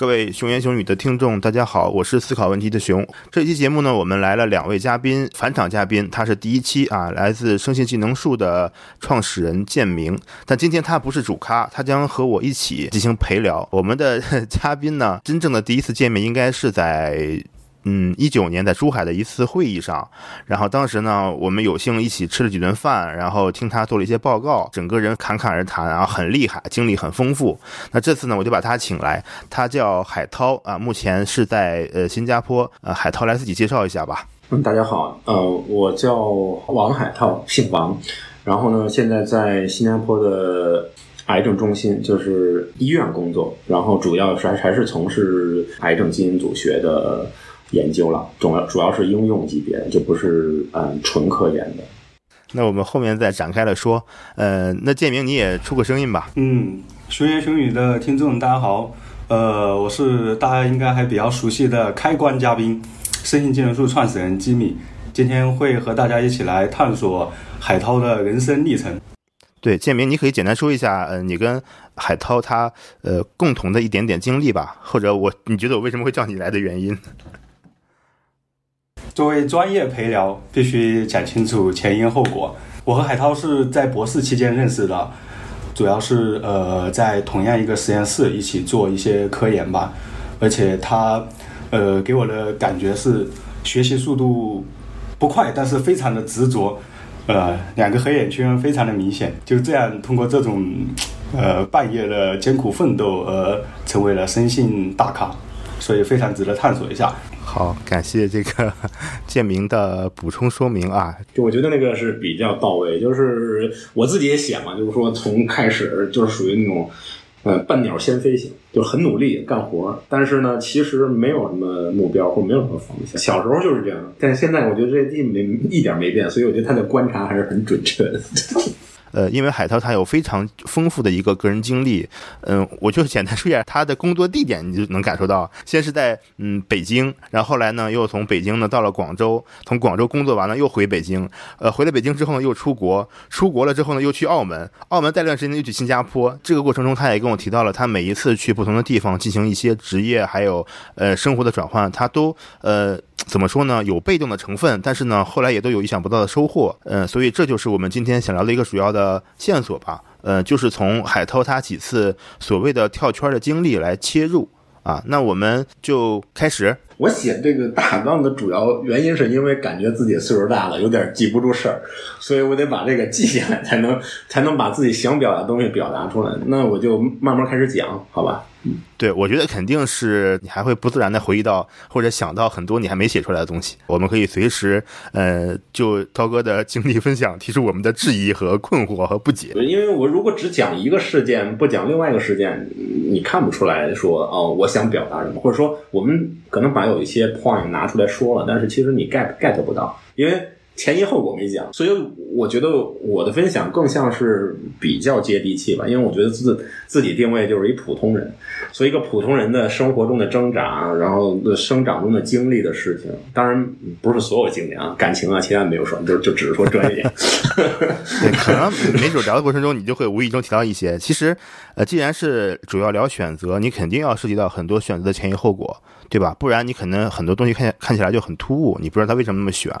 各位熊言熊语的听众，大家好，我是思考问题的熊。这期节目呢，我们来了两位嘉宾，返场嘉宾，他是第一期啊，来自生信技能树的创始人建明。但今天他不是主咖，他将和我一起进行陪聊。我们的嘉宾呢，真正的第一次见面应该是在。嗯，一九年在珠海的一次会议上，然后当时呢，我们有幸一起吃了几顿饭，然后听他做了一些报告，整个人侃侃而谈，然后很厉害，经历很丰富。那这次呢，我就把他请来，他叫海涛啊，目前是在呃新加坡。呃，海涛来自己介绍一下吧。嗯，大家好，呃，我叫王海涛，姓王，然后呢，现在在新加坡的癌症中心，就是医院工作，然后主要是还是从事癌症基因组学的。研究了，主要主要是应用级别，就不是嗯纯科研的。那我们后面再展开了说。呃，那建明你也出个声音吧。嗯，熊言熊语的听众大家好，呃，我是大家应该还比较熟悉的开关嘉宾，生信技能树创始人吉米，今天会和大家一起来探索海涛的人生历程。对，建明，你可以简单说一下，呃，你跟海涛他呃共同的一点点经历吧，或者我你觉得我为什么会叫你来的原因。作为专业陪聊，必须讲清楚前因后果。我和海涛是在博士期间认识的，主要是呃在同样一个实验室一起做一些科研吧。而且他呃给我的感觉是学习速度不快，但是非常的执着。呃，两个黑眼圈非常的明显。就这样通过这种呃半夜的艰苦奋斗而成为了生信大咖，所以非常值得探索一下。好，感谢这个 建明的补充说明啊。就我觉得那个是比较到位，就是我自己也写嘛，就是说从开始就是属于那种，呃，半鸟先飞型，就很努力干活，但是呢，其实没有什么目标或没有什么方向。小时候就是这样，但现在我觉得这一没一点没变，所以我觉得他的观察还是很准确的。呃，因为海涛他有非常丰富的一个个人经历，嗯，我就简单说一下他的工作地点，你就能感受到，先是在嗯北京，然后后来呢又从北京呢到了广州，从广州工作完了又回北京，呃，回了北京之后呢又出国，出国了之后呢又去澳门，澳门待段时间又去新加坡，这个过程中他也跟我提到了他每一次去不同的地方进行一些职业还有呃生活的转换，他都呃。怎么说呢？有被动的成分，但是呢，后来也都有意想不到的收获。嗯，所以这就是我们今天想聊的一个主要的线索吧。呃，就是从海涛他几次所谓的跳圈的经历来切入啊。那我们就开始。我写这个大纲的主要原因是因为感觉自己岁数大了，有点记不住事儿，所以我得把这个记下来，才能才能把自己想表达的东西表达出来。那我就慢慢开始讲，好吧？嗯，对，我觉得肯定是你还会不自然的回忆到或者想到很多你还没写出来的东西。我们可以随时，呃，就涛哥的经历分享提出我们的质疑和困惑和不解。因为我如果只讲一个事件，不讲另外一个事件，你看不出来说哦，我想表达什么，或者说我们可能把有一些 point 拿出来说了，但是其实你 get get 不到，因为。前因后果没讲，所以我觉得我的分享更像是比较接地气吧，因为我觉得自自己定位就是一普通人，所以一个普通人的生活中的挣扎，然后生长中的经历的事情，当然不是所有经历啊，感情啊，其他没有说，就就只是说这一点。对，可能没准聊的过程中，你就会无意中提到一些。其实，呃，既然是主要聊选择，你肯定要涉及到很多选择的前因后果。对吧？不然你可能很多东西看看起来就很突兀，你不知道他为什么那么选。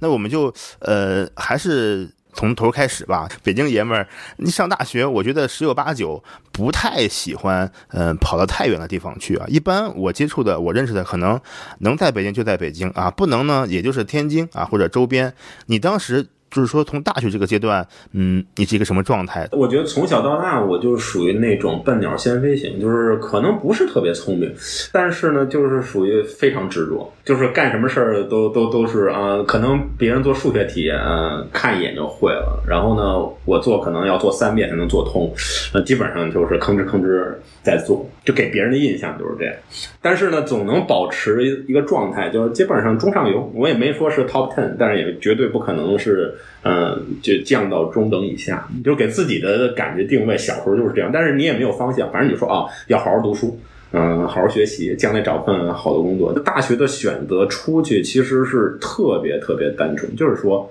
那我们就呃还是从头开始吧。北京爷们儿，你上大学，我觉得十有八九不太喜欢嗯跑到太远的地方去啊。一般我接触的、我认识的，可能能在北京就在北京啊，不能呢也就是天津啊或者周边。你当时。就是说，从大学这个阶段，嗯，你是一个什么状态？我觉得从小到大，我就属于那种笨鸟先飞型，就是可能不是特别聪明，但是呢，就是属于非常执着，就是干什么事儿都都都是啊，可能别人做数学题，嗯，看一眼就会了，然后呢，我做可能要做三遍才能做通，那基本上就是吭哧吭哧在做，就给别人的印象就是这样。但是呢，总能保持一个状态，就是基本上中上游。我也没说是 top ten，但是也绝对不可能是。嗯，就降到中等以下，就给自己的感觉定位。小时候就是这样，但是你也没有方向，反正你说啊，要好好读书，嗯，好好学习，将来找份好的工作。大学的选择出去其实是特别特别单纯，就是说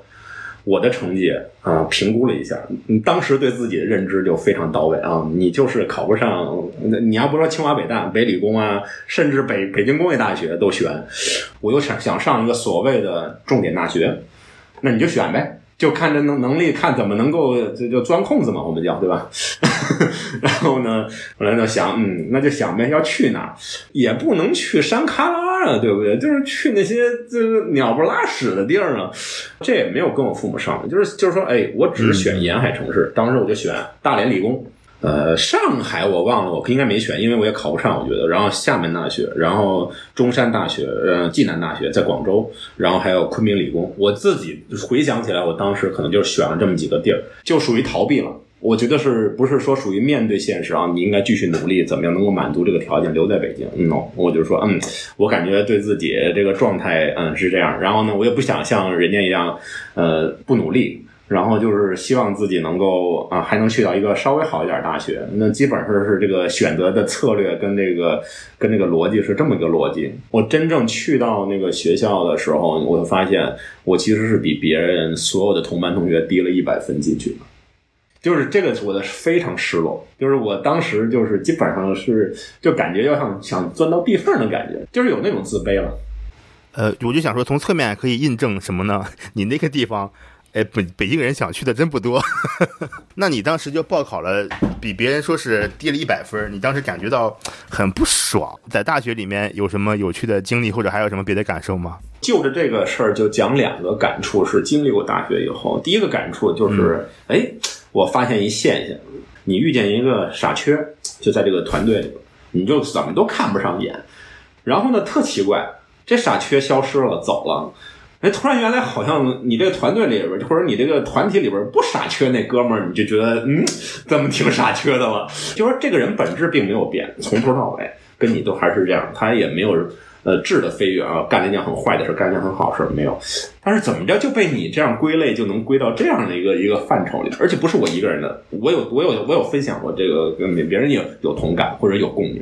我的成绩啊、评估了一下，你当时对自己的认知就非常到位啊，你就是考不上，你要不说清华北大、北理工啊，甚至北北京工业大学都选，我又想想上一个所谓的重点大学，那你就选呗。就看这能能力，看怎么能够这就钻空子嘛，我们叫对吧？然后呢，后来就想，嗯，那就想呗，要去哪儿也不能去山卡拉啊，对不对？就是去那些就是鸟不拉屎的地儿啊，这也没有跟我父母商量，就是就是说，哎，我只选沿海城市，当时我就选大连理工。呃，上海我忘了，我应该没选，因为我也考不上，我觉得。然后厦门大学，然后中山大学，呃，暨南大学在广州，然后还有昆明理工。我自己回想起来，我当时可能就选了这么几个地儿，就属于逃避了。我觉得是不是说属于面对现实啊？你应该继续努力，怎么样能够满足这个条件，留在北京？嗯，no，我就说，嗯，我感觉对自己这个状态，嗯，是这样。然后呢，我也不想像人家一样，呃，不努力。然后就是希望自己能够啊，还能去到一个稍微好一点大学。那基本上是这个选择的策略跟这个跟这个逻辑是这么一个逻辑。我真正去到那个学校的时候，我就发现我其实是比别人所有的同班同学低了一百分进去的。就是这个，我的非常失落。就是我当时就是基本上是就感觉要想想钻到地缝的感觉，就是有那种自卑了。呃，我就想说，从侧面可以印证什么呢？你那个地方。哎，北北京人想去的真不多，那你当时就报考了，比别人说是低了一百分，你当时感觉到很不爽。在大学里面有什么有趣的经历，或者还有什么别的感受吗？就着这个事儿，就讲两个感触，是经历过大学以后。第一个感触就是，哎、我发现一现象，你遇见一个傻缺，就在这个团队里边，你就怎么都看不上眼。然后呢，特奇怪，这傻缺消失了，走了。哎，突然原来好像你这个团队里边，或者你这个团体里边不傻缺那哥们儿，你就觉得嗯，怎么挺傻缺的了？就说这个人本质并没有变，从头到尾跟你都还是这样，他也没有呃质的飞跃啊，干了一件很坏的事，干了一件很好事没有。但是怎么着就被你这样归类，就能归到这样的一个一个范畴里，而且不是我一个人的，我有我有我有分享过这个，跟别人有有同感或者有共鸣。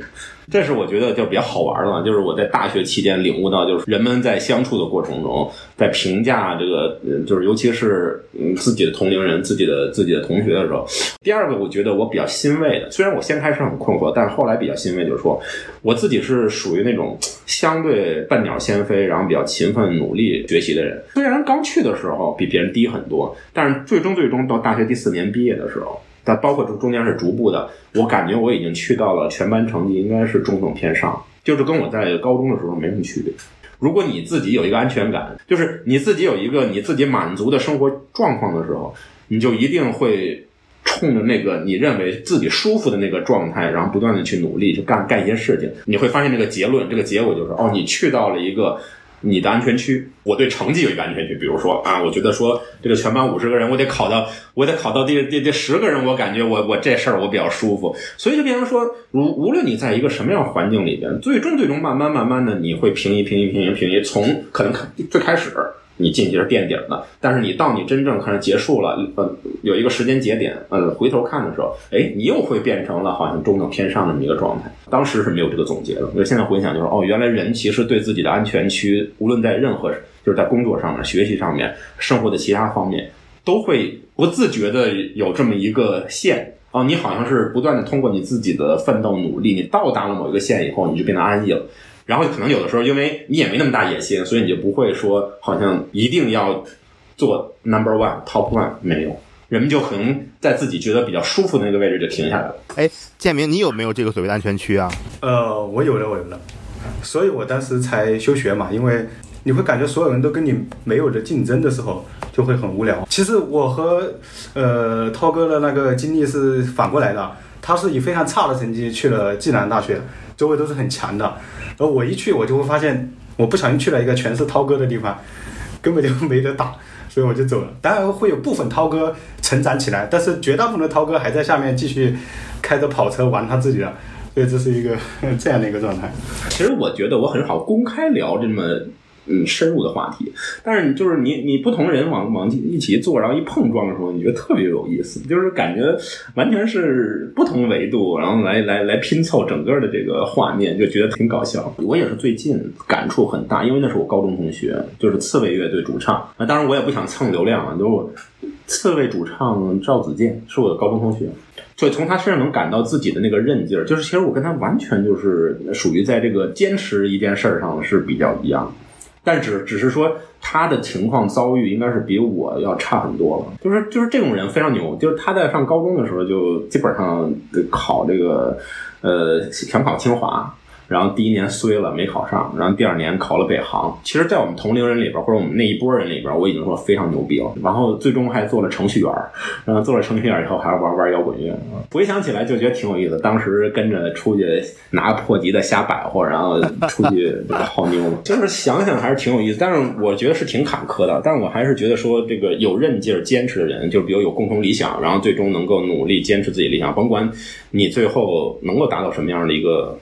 这是我觉得就比较好玩的了，就是我在大学期间领悟到，就是人们在相处的过程中，在评价这个，就是尤其是自己的同龄人、自己的自己的同学的时候。第二个，我觉得我比较欣慰的，虽然我先开始很困惑，但是后来比较欣慰，就是说我自己是属于那种相对笨鸟先飞，然后比较勤奋努力学习的人。虽然刚去的时候比别人低很多，但是最终最终到大学第四年毕业的时候。但包括中中间是逐步的，我感觉我已经去到了全班成绩应该是中等偏上，就是跟我在高中的时候没什么区别。如果你自己有一个安全感，就是你自己有一个你自己满足的生活状况的时候，你就一定会冲着那个你认为自己舒服的那个状态，然后不断的去努力去干干一些事情。你会发现这个结论，这个结果就是哦，你去到了一个。你的安全区，我对成绩有一个安全区。比如说啊，我觉得说这个全班五十个人，我得考到，我得考到第第第十个人，我感觉我我这事儿我比较舒服。所以就变成说，无无论你在一个什么样环境里边，最终最终慢慢慢慢的，你会平移平移平移平移，从可能最开始。你进去是垫底的，但是你到你真正开始结束了，呃，有一个时间节点，呃，回头看的时候，哎，你又会变成了好像中等偏上这么一个状态。当时是没有这个总结的，我现在回想就是，哦，原来人其实对自己的安全区，无论在任何就是在工作上面、学习上面、生活的其他方面，都会不自觉的有这么一个线。哦，你好像是不断的通过你自己的奋斗努力，你到达了某一个线以后，你就变得安逸了。然后可能有的时候，因为你也没那么大野心，所以你就不会说好像一定要做 number one top one，没有，人们就可能在自己觉得比较舒服的那个位置就停下来了。哎，建明，你有没有这个所谓的安全区啊？呃，我有了，我有了，所以我当时才休学嘛，因为你会感觉所有人都跟你没有着竞争的时候，就会很无聊。其实我和呃涛哥的那个经历是反过来的，他是以非常差的成绩去了暨南大学，周围都是很强的，然后我一去，我就会发现，我不小心去了一个全是涛哥的地方，根本就没得打。所以我就走了。当然会有部分涛哥成长起来，但是绝大部分的涛哥还在下面继续开着跑车玩他自己的。所以这是一个 这样的一个状态。其实我觉得我很少公开聊这么嗯深入的话题。但是就是你你不同人往往一起做，然后一碰撞的时候，你觉得特别有意思，就是感觉完全是不同维度，然后来来来拼凑整个的这个画面，就觉得挺搞笑。我也是最近感触很大，因为那是我高中同学，就是刺猬乐队主唱。那，当然我也不想蹭流量啊，就是刺猬主唱赵子健是我的高中同学。所以从他身上能感到自己的那个韧劲儿，就是其实我跟他完全就是属于在这个坚持一件事儿上是比较一样的，但只只是说他的情况遭遇应该是比我要差很多了。就是就是这种人非常牛，就是他在上高中的时候就基本上考这个呃想考清华。然后第一年衰了，没考上。然后第二年考了北航。其实，在我们同龄人里边，或者我们那一波人里边，我已经说非常牛逼了。然后最终还做了程序员，然后做了程序员以后，还要玩玩摇滚乐。回想起来就觉得挺有意思。当时跟着出去拿破吉的瞎摆活，然后出去 泡妞，就是想想还是挺有意思。但是我觉得是挺坎坷的。但是我还是觉得说，这个有韧劲儿、坚持的人，就是比如有共同理想，然后最终能够努力坚持自己理想，甭管你最后能够达到什么样的一个。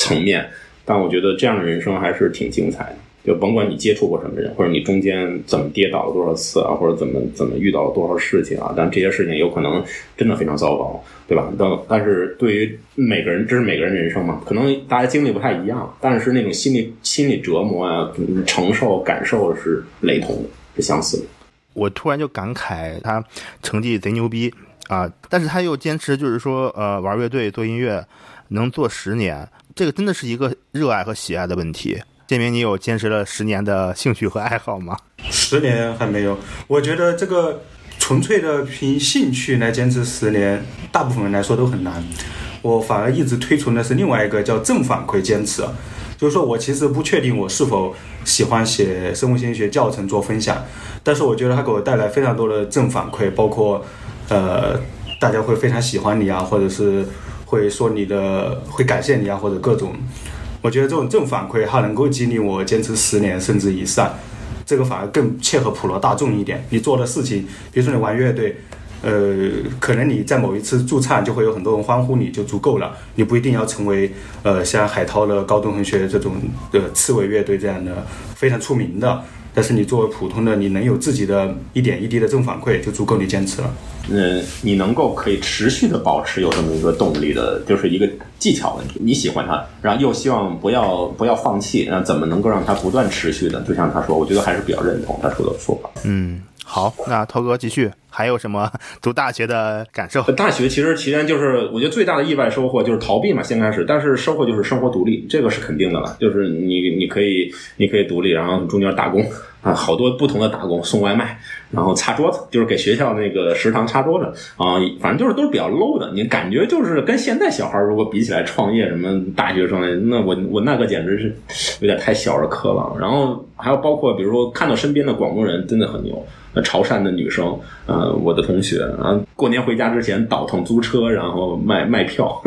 层面，但我觉得这样的人生还是挺精彩的。就甭管你接触过什么人，或者你中间怎么跌倒了多少次啊，或者怎么怎么遇到了多少事情啊，但这些事情有可能真的非常糟糕，对吧？但但是对于每个人，这是每个人人生嘛，可能大家经历不太一样，但是那种心理心理折磨啊，承受感受是雷同的，是相似的。我突然就感慨，他成绩贼牛逼啊，但是他又坚持，就是说，呃，玩乐队做音乐能做十年。这个真的是一个热爱和喜爱的问题。建明，你有坚持了十年的兴趣和爱好吗？十年还没有。我觉得这个纯粹的凭兴趣来坚持十年，大部分人来说都很难。我反而一直推崇的是另外一个叫正反馈坚持，就是说我其实不确定我是否喜欢写生物心理学教程做分享，但是我觉得它给我带来非常多的正反馈，包括呃，大家会非常喜欢你啊，或者是。会说你的会感谢你啊，或者各种，我觉得这种正反馈它能够激励我坚持十年甚至以上，这个反而更切合普罗大众一点。你做的事情，比如说你玩乐队，呃，可能你在某一次驻唱就会有很多人欢呼你就足够了，你不一定要成为呃像海涛的高中同学这种的刺猬乐队这样的非常出名的。但是你作为普通的，你能有自己的一点一滴的正反馈，就足够你坚持了。嗯，你能够可以持续的保持有这么一个动力的，就是一个技巧问题。你喜欢它，然后又希望不要不要放弃，那怎么能够让它不断持续的？就像他说，我觉得还是比较认同他说的说法。嗯。好，那涛哥继续，还有什么 读大学的感受？大学其实其实就是，我觉得最大的意外收获就是逃避嘛，先开始，但是收获就是生活独立，这个是肯定的了。就是你你可以你可以独立，然后中间打工啊，好多不同的打工，送外卖，然后擦桌子，就是给学校那个食堂擦桌子啊，反正就是都是比较 low 的。你感觉就是跟现在小孩如果比起来，创业什么大学生，那我我那个简直是有点太小儿科了。然后还有包括比如说看到身边的广东人真的很牛。潮汕的女生，呃，我的同学啊，过年回家之前倒腾租车，然后卖卖票，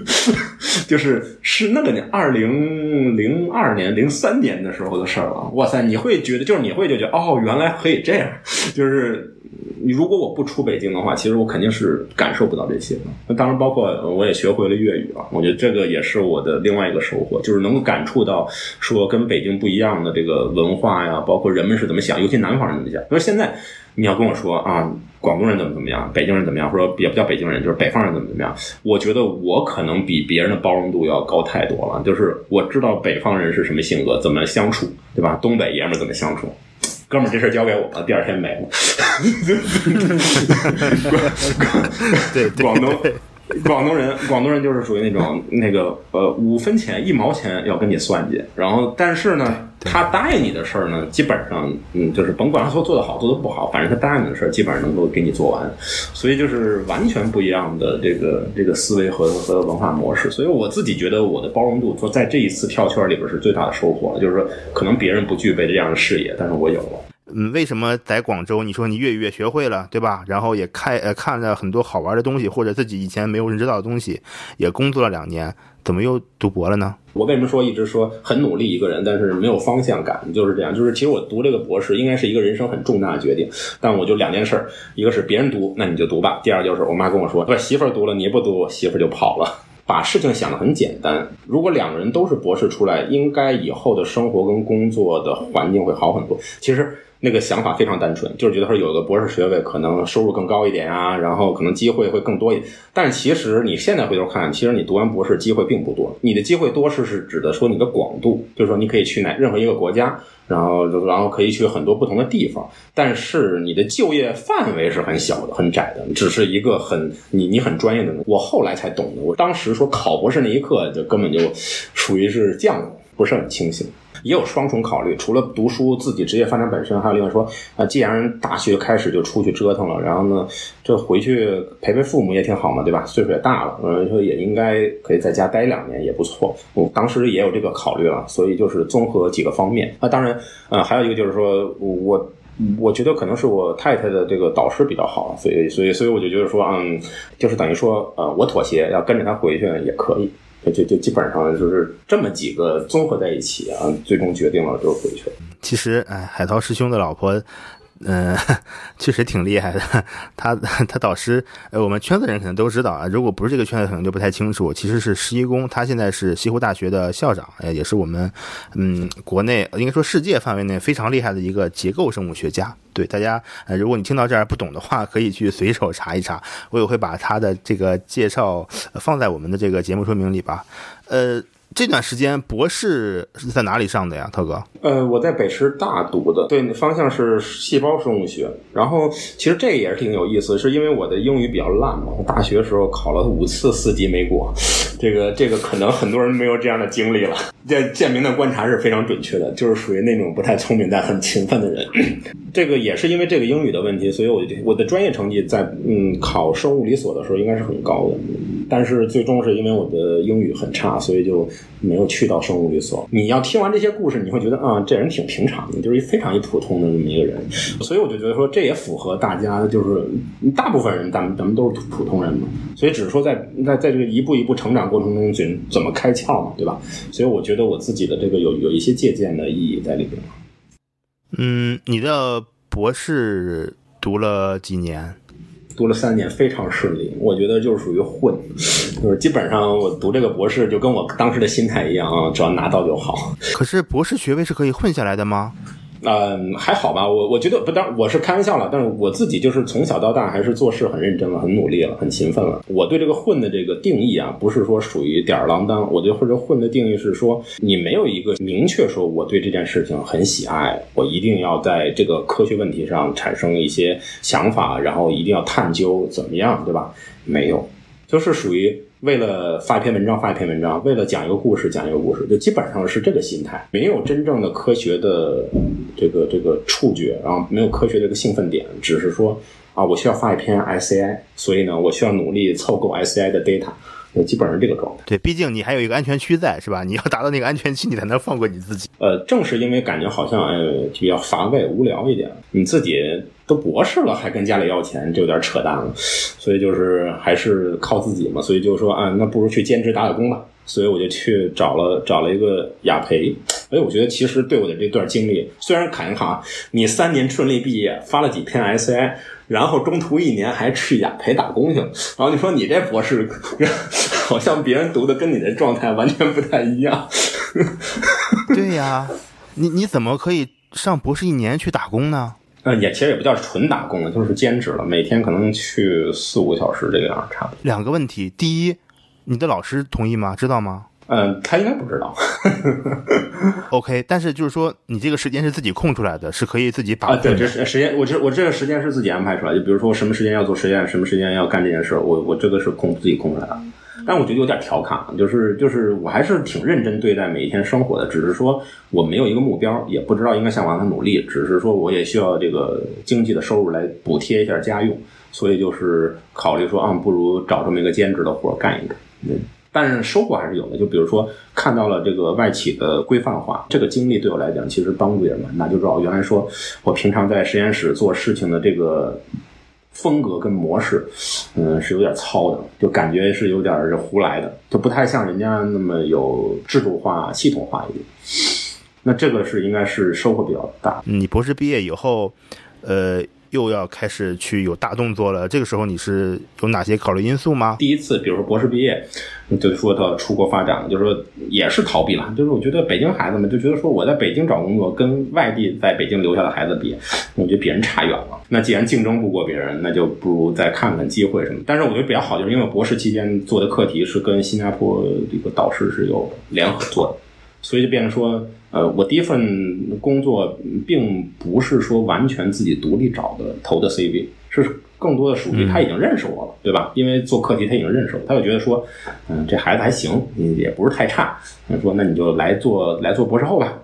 就是是那个年，二零零二年、零三年的时候的事儿了。哇塞，你会觉得，就是你会就觉得，哦，原来可以这样，就是。你如果我不出北京的话，其实我肯定是感受不到这些的。那当然，包括我也学会了粤语了。我觉得这个也是我的另外一个收获，就是能够感触到说跟北京不一样的这个文化呀，包括人们是怎么想，尤其南方人怎么想。因为现在你要跟我说啊，广东人怎么怎么样，北京人怎么样，或者也不叫北京人，就是北方人怎么怎么样，我觉得我可能比别人的包容度要高太多了。就是我知道北方人是什么性格，怎么相处，对吧？东北爷们怎么相处。哥们儿，这事儿交给我了。第二天没了。对，广东。广东人，广东人就是属于那种那个呃五分钱一毛钱要跟你算计，然后但是呢，他答应你的事儿呢，基本上嗯就是甭管他说做的好做的不好，反正他答应你的事儿基本上能够给你做完，所以就是完全不一样的这个这个思维和和文化模式，所以我自己觉得我的包容度说在这一次跳圈里边是最大的收获，就是说可能别人不具备这样的视野，但是我有了。嗯，为什么在广州？你说你粤语也学会了，对吧？然后也开呃看了很多好玩的东西，或者自己以前没有人知道的东西，也工作了两年，怎么又读博了呢？我为什么说一直说很努力一个人，但是没有方向感，就是这样。就是其实我读这个博士应该是一个人生很重大的决定，但我就两件事儿，一个是别人读，那你就读吧；第二就是我妈跟我说，不媳妇儿读了你不读，媳妇儿就跑了。把事情想得很简单。如果两个人都是博士出来，应该以后的生活跟工作的环境会好很多。其实。那个想法非常单纯，就是觉得说有个博士学位可能收入更高一点啊，然后可能机会会更多一点。但是其实你现在回头看，其实你读完博士机会并不多。你的机会多是是指的说你的广度，就是说你可以去哪任何一个国家，然后然后可以去很多不同的地方。但是你的就业范围是很小的、很窄的，只是一个很你你很专业的。我后来才懂的，我当时说考博士那一刻就根本就属于是浆糊，不是很清醒。也有双重考虑，除了读书自己职业发展本身，还有另外说啊，既然大学开始就出去折腾了，然后呢，这回去陪陪父母也挺好嘛，对吧？岁数也大了，嗯，说也应该可以在家待两年也不错。我当时也有这个考虑了，所以就是综合几个方面啊，当然，呃，还有一个就是说我我觉得可能是我太太的这个导师比较好，所以所以所以我就觉得说，嗯，就是等于说，呃，我妥协要跟着他回去也可以。就就基本上就是这么几个综合在一起啊，最终决定了就回去了。其实，哎，海涛师兄的老婆。嗯，确实挺厉害的。他他导师，呃，我们圈子人可能都知道啊。如果不是这个圈子，可能就不太清楚。其实是施一公，他现在是西湖大学的校长，呃，也是我们嗯国内应该说世界范围内非常厉害的一个结构生物学家。对大家，呃，如果你听到这儿不懂的话，可以去随手查一查。我也会把他的这个介绍放在我们的这个节目说明里吧。呃。这段时间博士是在哪里上的呀，涛哥？呃，我在北师大读的，对，方向是细胞生物学。然后其实这也是挺有意思，是因为我的英语比较烂嘛，大学时候考了五次四级没过。这个这个可能很多人没有这样的经历了。这建明的观察是非常准确的，就是属于那种不太聪明但很勤奋的人。这个也是因为这个英语的问题，所以我我的专业成绩在嗯考生物理所的时候应该是很高的。但是最终是因为我的英语很差，所以就没有去到生物律所。你要听完这些故事，你会觉得啊，这人挺平常的，就是一非常一普通的那么一个人。所以我就觉得说，这也符合大家，就是大部分人，咱们咱们都是普通人嘛。所以只是说，在在在这个一步一步成长过程中，怎怎么开窍嘛，对吧？所以我觉得我自己的这个有有一些借鉴的意义在里边。嗯，你的博士读了几年？读了三年，非常顺利。我觉得就是属于混，就是基本上我读这个博士就跟我当时的心态一样啊，只要拿到就好。可是博士学位是可以混下来的吗？嗯，还好吧，我我觉得不当我是开玩笑了，但是我自己就是从小到大还是做事很认真了，很努力了，很勤奋了。我对这个混的这个定义啊，不是说属于吊儿郎当，我对或者混的定义是说，你没有一个明确说我对这件事情很喜爱，我一定要在这个科学问题上产生一些想法，然后一定要探究怎么样，对吧？没有，就是属于。为了发一篇文章，发一篇文章；为了讲一个故事，讲一个故事，就基本上是这个心态，没有真正的科学的这个这个触觉，然后没有科学的一个兴奋点，只是说啊，我需要发一篇 SCI，所以呢，我需要努力凑够 SCI 的 data。基本上这个状态。对，毕竟你还有一个安全区在，是吧？你要达到那个安全区，你才能放过你自己。呃，正是因为感觉好像哎比较乏味、无聊一点，你自己都博士了，还跟家里要钱，就有点扯淡了。所以就是还是靠自己嘛。所以就说啊，那不如去兼职打打工吧。所以我就去找了找了一个雅培。哎，我觉得其实对我的这段经历，虽然侃一侃，你三年顺利毕业，发了几篇 SI。然后中途一年还去雅培打工去了，然后你说你这博士 好像别人读的跟你的状态完全不太一样。对呀，你你怎么可以上博士一年去打工呢？嗯，也其实也不叫纯打工了，就是兼职了，每天可能去四五个小时这个样，差不多。两个问题，第一，你的老师同意吗？知道吗？嗯，他应该不知道。OK，但是就是说，你这个时间是自己空出来的，是可以自己把啊，对，这是时间，我这我这个时间是自己安排出来。就比如说，什么时间要做实验，什么时间要干这件事，我我这个是空自己空出来的。但我觉得有点调侃，就是就是我还是挺认真对待每一天生活的，只是说我没有一个目标，也不知道应该向往哪努力，只是说我也需要这个经济的收入来补贴一下家用，所以就是考虑说啊，不如找这么一个兼职的活干一干。嗯。但是收获还是有的，就比如说看到了这个外企的规范化，这个经历对我来讲其实帮助也蛮大。就知道原来说我平常在实验室做事情的这个风格跟模式，嗯，是有点糙的，就感觉是有点胡来的，就不太像人家那么有制度化、系统化一点。那这个是应该是收获比较大。你博士毕业以后。呃。又要开始去有大动作了，这个时候你是有哪些考虑因素吗？第一次，比如说博士毕业，就说到出国发展，就是说也是逃避了。就是我觉得北京孩子们就觉得说我在北京找工作，跟外地在北京留下的孩子比，我觉得比人差远了。那既然竞争不过别人，那就不如再看看机会什么。但是我觉得比较好，就是因为博士期间做的课题是跟新加坡这个导师是有联合做的，所以就变成说。呃，我第一份工作并不是说完全自己独立找的投的 CV，是更多的属于他已经认识我了，对吧？因为做课题他已经认识我，他就觉得说，嗯，这孩子还行，也不是太差，说那你就来做来做博士后吧，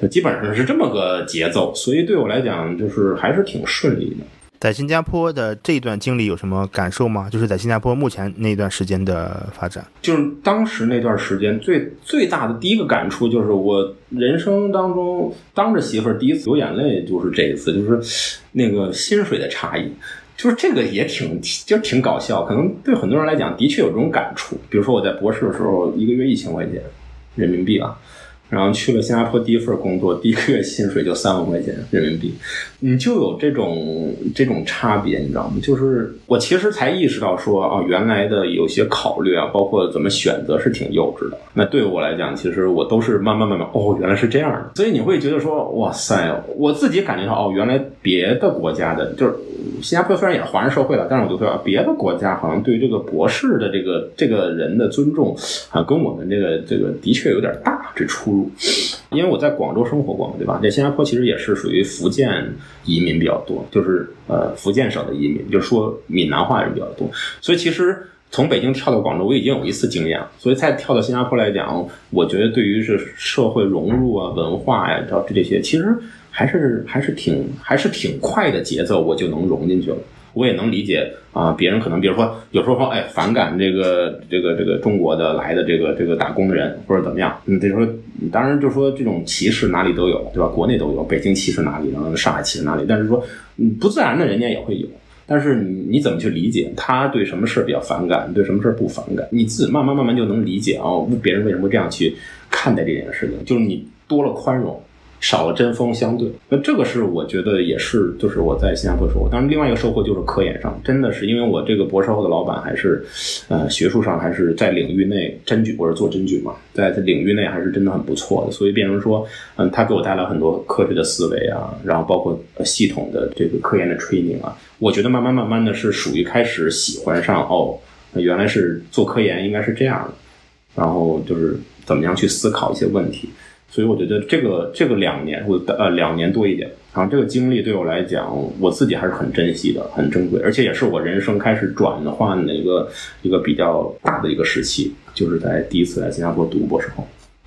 就基本上是这么个节奏，所以对我来讲就是还是挺顺利的。在新加坡的这段经历有什么感受吗？就是在新加坡目前那段时间的发展，就是当时那段时间最最大的第一个感触，就是我人生当中当着媳妇儿第一次流眼泪，就是这一次，就是那个薪水的差异，就是这个也挺就挺搞笑，可能对很多人来讲的确有这种感触。比如说我在博士的时候，一个月一千块钱人民币啊。然后去了新加坡第一份工作，第一个月薪水就三万块钱人民币，你就有这种这种差别，你知道吗？就是我其实才意识到说，哦，原来的有些考虑啊，包括怎么选择是挺幼稚的。那对我来讲，其实我都是慢慢慢慢，哦，原来是这样的。所以你会觉得说，哇塞，我自己感觉到，哦，原来别的国家的，就是新加坡虽然也是华人社会了，但是我就说，别的国家好像对这个博士的这个这个人的尊重啊，跟我们这个这个的确有点大这出入。因为我在广州生活过嘛，对吧？这新加坡其实也是属于福建移民比较多，就是呃福建省的移民，就说闽南话人比较多。所以其实从北京跳到广州，我已经有一次经验了。所以再跳到新加坡来讲，我觉得对于是社会融入啊、文化呀，这这些，其实还是还是挺还是挺快的节奏，我就能融进去了。我也能理解啊，别人可能比如说有时候说，哎，反感这个这个这个中国的来的这个这个打工人或者怎么样，嗯，就说当然就说这种歧视哪里都有，对吧？国内都有，北京歧视哪里，然后上海歧视哪里，但是说嗯不自然的人家也会有，但是你你怎么去理解他对什么事比较反感，对什么事不反感，你自己慢慢慢慢就能理解啊，别人为什么这样去看待这件事情，就是你多了宽容。少了针锋相对，那这个是我觉得也是，就是我在新加坡收获。当然，另外一个收获就是科研上，真的是因为我这个博士后的老板还是，呃，学术上还是在领域内真菌，我是做真菌嘛，在领域内还是真的很不错的。所以变成说，嗯，他给我带来很多科学的思维啊，然后包括系统的这个科研的 training 啊，我觉得慢慢慢慢的是属于开始喜欢上哦，原来是做科研应该是这样的，然后就是怎么样去思考一些问题。所以我觉得这个这个两年，我呃两年多一点，然后这个经历对我来讲，我自己还是很珍惜的，很珍贵，而且也是我人生开始转换的一个一个比较大的一个时期，就是在第一次来新加坡读博士后。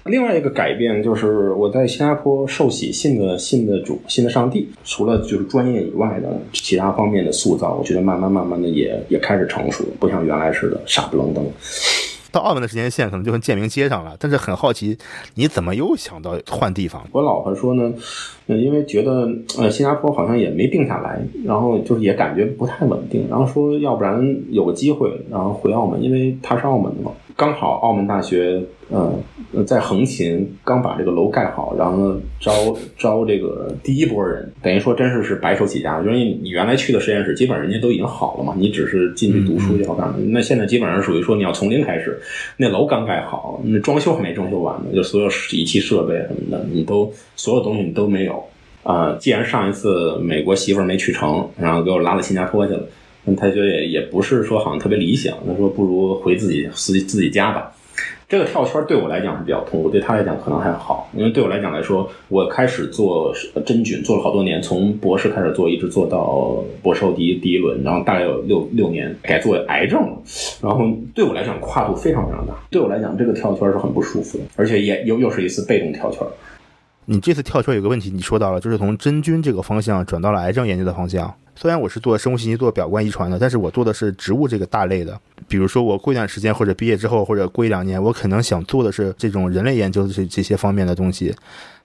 另外一个改变就是我在新加坡受洗信的信的主信的上帝，除了就是专业以外的其他方面的塑造，我觉得慢慢慢慢的也也开始成熟，不像原来似的傻不愣登。到澳门的时间线可能就跟建明接上了，但是很好奇，你怎么又想到换地方？我老婆说呢，因为觉得呃新加坡好像也没定下来，然后就是也感觉不太稳定，然后说要不然有个机会，然后回澳门，因为他是澳门的嘛。刚好澳门大学，呃，在横琴刚把这个楼盖好，然后呢招招这个第一波人，等于说真是是白手起家。因为你原来去的实验室，基本上人家都已经好了嘛，你只是进去读书就好干。那现在基本上属于说你要从零开始，那楼刚盖好，那装修还没装修完呢，就所有仪器设备什么的，你都所有东西你都没有。啊，既然上一次美国媳妇儿没去成，然后给我拉到新加坡去了。那他觉得也也不是说好像特别理想，他说不如回自己自己自己家吧。这个跳圈对我来讲是比较痛苦，对他来讲可能还好，因为对我来讲来说，我开始做真菌做了好多年，从博士开始做，一直做到博士后第一第一轮，然后大概有六六年改做癌症，然后对我来讲跨度非常非常大，对我来讲这个跳圈是很不舒服的，而且也又又是一次被动跳圈。你这次跳圈有个问题，你说到了，就是从真菌这个方向转到了癌症研究的方向。虽然我是做生物信息、做表观遗传的，但是我做的是植物这个大类的。比如说，我过一段时间或者毕业之后，或者过一两年，我可能想做的是这种人类研究的这这些方面的东西，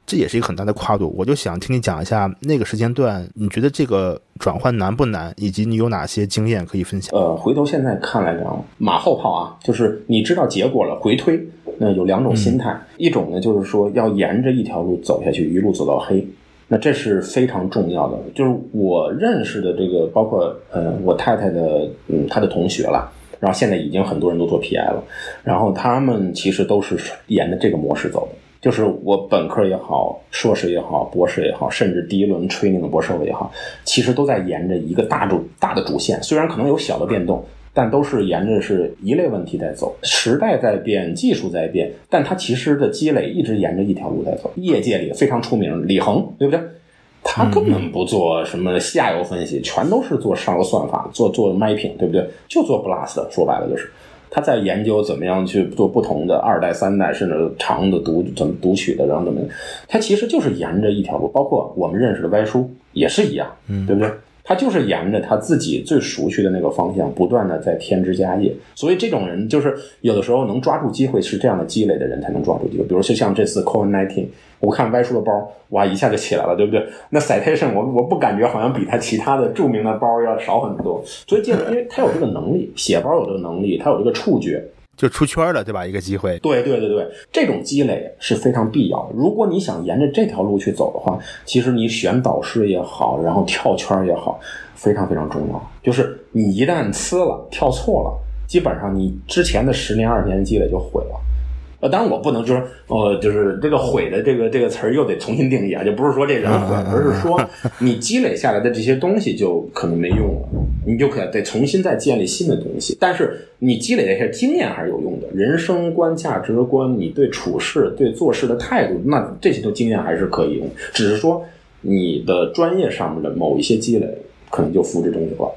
这也是一个很大的跨度。我就想听你讲一下那个时间段，你觉得这个转换难不难，以及你有哪些经验可以分享？呃，回头现在看来讲，马后炮啊，就是你知道结果了，回推，那有两种心态，一种呢就是说要沿着一条路走下去，一路走到黑。那这是非常重要的。就是我认识的这个，包括呃我太太的嗯她的同学了，然后现在已经很多人都做 PI 了，然后他们其实都是沿着这个模式走的。就是我本科也好，硕士也好，博士也好，甚至第一轮 training 的博士也好，其实都在沿着一个大主大的主线，虽然可能有小的变动，但都是沿着是一类问题在走。时代在变，技术在变，但它其实的积累一直沿着一条路在走。业界里非常出名，李恒，对不对？他根本不做什么下游分析，全都是做上游算法，做做 mapping，对不对？就做 blast，说白了就是。他在研究怎么样去做不同的二代、三代，甚至长的读怎么读取的，然后怎么，他其实就是沿着一条路，包括我们认识的歪叔也是一样，嗯，对不对？他就是沿着他自己最熟悉的那个方向，不断的在添枝加叶。所以这种人就是有的时候能抓住机会，是这样的积累的人才能抓住机会。比如就像这次 COVID nineteen。我看歪叔的包，哇，一下就起来了，对不对？那 citation 我我不感觉好像比他其他的著名的包要少很多，所以这因为他有这个能力，写包有这个能力，他有这个触觉，就出圈了，对吧？一个机会。对对对对，这种积累是非常必要的。如果你想沿着这条路去走的话，其实你选导师也好，然后跳圈也好，非常非常重要。就是你一旦呲了，跳错了，基本上你之前的十年二十年积累就毁了。呃，当然我不能就是，呃，就是这个毁的这个这个词儿又得重新定义啊，就不是说这人毁，而是说你积累下来的这些东西就可能没用了，你就可得重新再建立新的东西。但是你积累的这些经验还是有用的，人生观、价值观，你对处事、对做事的态度，那这些都经验还是可以用，只是说你的专业上面的某一些积累可能就复制东西了。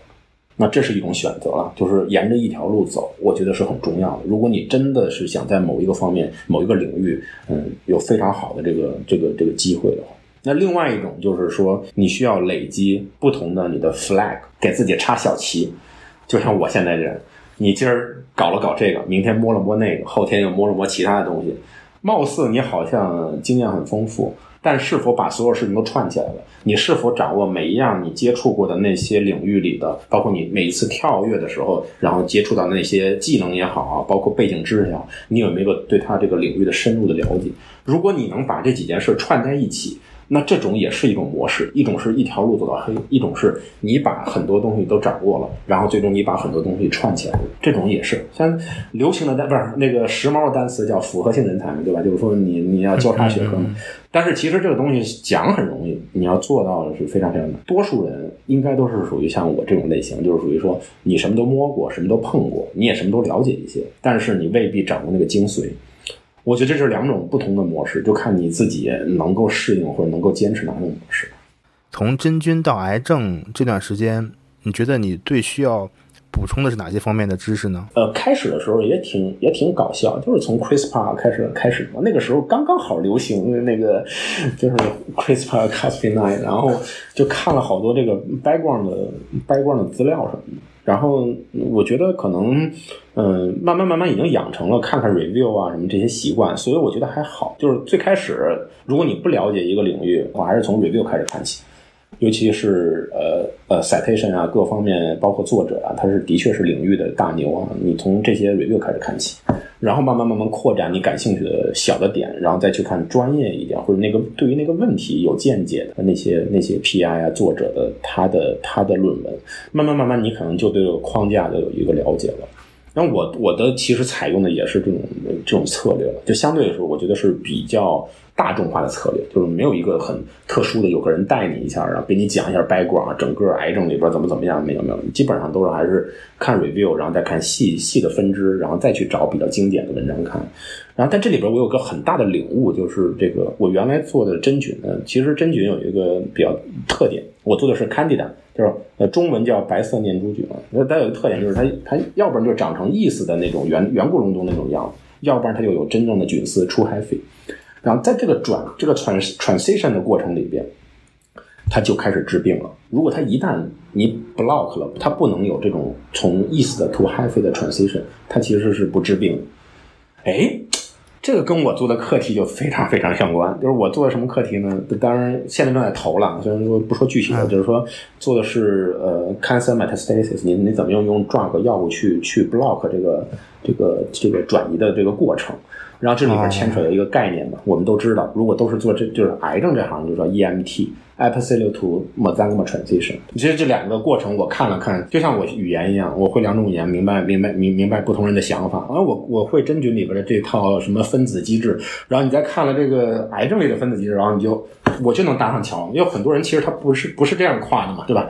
那这是一种选择了，就是沿着一条路走，我觉得是很重要的。如果你真的是想在某一个方面、某一个领域，嗯，有非常好的这个、这个、这个机会的话，那另外一种就是说，你需要累积不同的你的 flag，给自己插小旗。就像我现在这样，你今儿搞了搞这个，明天摸了摸那个，后天又摸了摸其他的东西，貌似你好像经验很丰富。但是否把所有事情都串起来了？你是否掌握每一样你接触过的那些领域里的，包括你每一次跳跃的时候，然后接触到那些技能也好啊，包括背景知识也好，你有没有对他这个领域的深入的了解？如果你能把这几件事串在一起。那这种也是一种模式，一种是一条路走到黑，一种是你把很多东西都掌握了，然后最终你把很多东西串起来，这种也是。像流行的单不是那个时髦的单词叫复合性人才嘛，对吧？就是说你你要交叉学科嘛。但是其实这个东西讲很容易，你要做到是非常非常难。多数人应该都是属于像我这种类型，就是属于说你什么都摸过，什么都碰过，你也什么都了解一些，但是你未必掌握那个精髓。我觉得这是两种不同的模式，就看你自己能够适应或者能够坚持哪种模式。从真菌到癌症这段时间，你觉得你最需要补充的是哪些方面的知识呢？呃，开始的时候也挺也挺搞笑，就是从 CRISPR 开始开始嘛，那个时候刚刚好流行那个就是 CRISPR-Cas9，然后就看了好多这个 background 的 background 的资料什么的。然后我觉得可能，嗯，慢慢慢慢已经养成了看看 review 啊什么这些习惯，所以我觉得还好。就是最开始，如果你不了解一个领域，我还是从 review 开始看起。尤其是呃呃 citation 啊，各方面包括作者啊，他是的确是领域的大牛啊。你从这些 review 开始看起，然后慢慢慢慢扩展你感兴趣的小的点，然后再去看专业一点或者那个对于那个问题有见解的那些那些 PI 啊作者的他的他的论文，慢慢慢慢你可能就对这个框架就有一个了解了。那我我的其实采用的也是这种这种策略，就相对来说，我觉得是比较。大众化的策略就是没有一个很特殊的，有个人带你一下，然后给你讲一下 background，整个癌症里边怎么怎么样，没有没有，基本上都是还是看 review，然后再看细细的分支，然后再去找比较经典的文章看。然后但这里边我有个很大的领悟，就是这个我原来做的真菌呢，其实真菌有一个比较特点，我做的是 candida，就是呃中文叫白色念珠菌啊，那它有个特点就是它它要不然就长成意思的那种圆圆咕隆咚那种样子，要不然它就有真正的菌丝出 hyphae。然后在这个转这个 trans transition 的过程里边，它就开始治病了。如果它一旦你 block 了，它不能有这种从 east 的 to 的 transition，它其实是不治病。哎，这个跟我做的课题就非常非常相关。就是我做的什么课题呢？当然现在正在投了，虽然说不说具体的，就是说做的是呃 cancer metastasis，你你怎么用用 drug 药物去去 block 这个这个这个转移的这个过程。然后这里边牵扯有一个概念嘛，我们都知道，如果都是做这就是癌症这行，就叫 EMT。Epithelial to mesenchymal transition，其实这两个过程我看了看，就像我语言一样，我会两种语言，明白明白明明白不同人的想法。啊，我我会真菌里边的这套什么分子机制，然后你再看了这个癌症类的分子机制，然后你就我就能搭上桥。因为很多人其实他不是不是这样跨的嘛，对吧？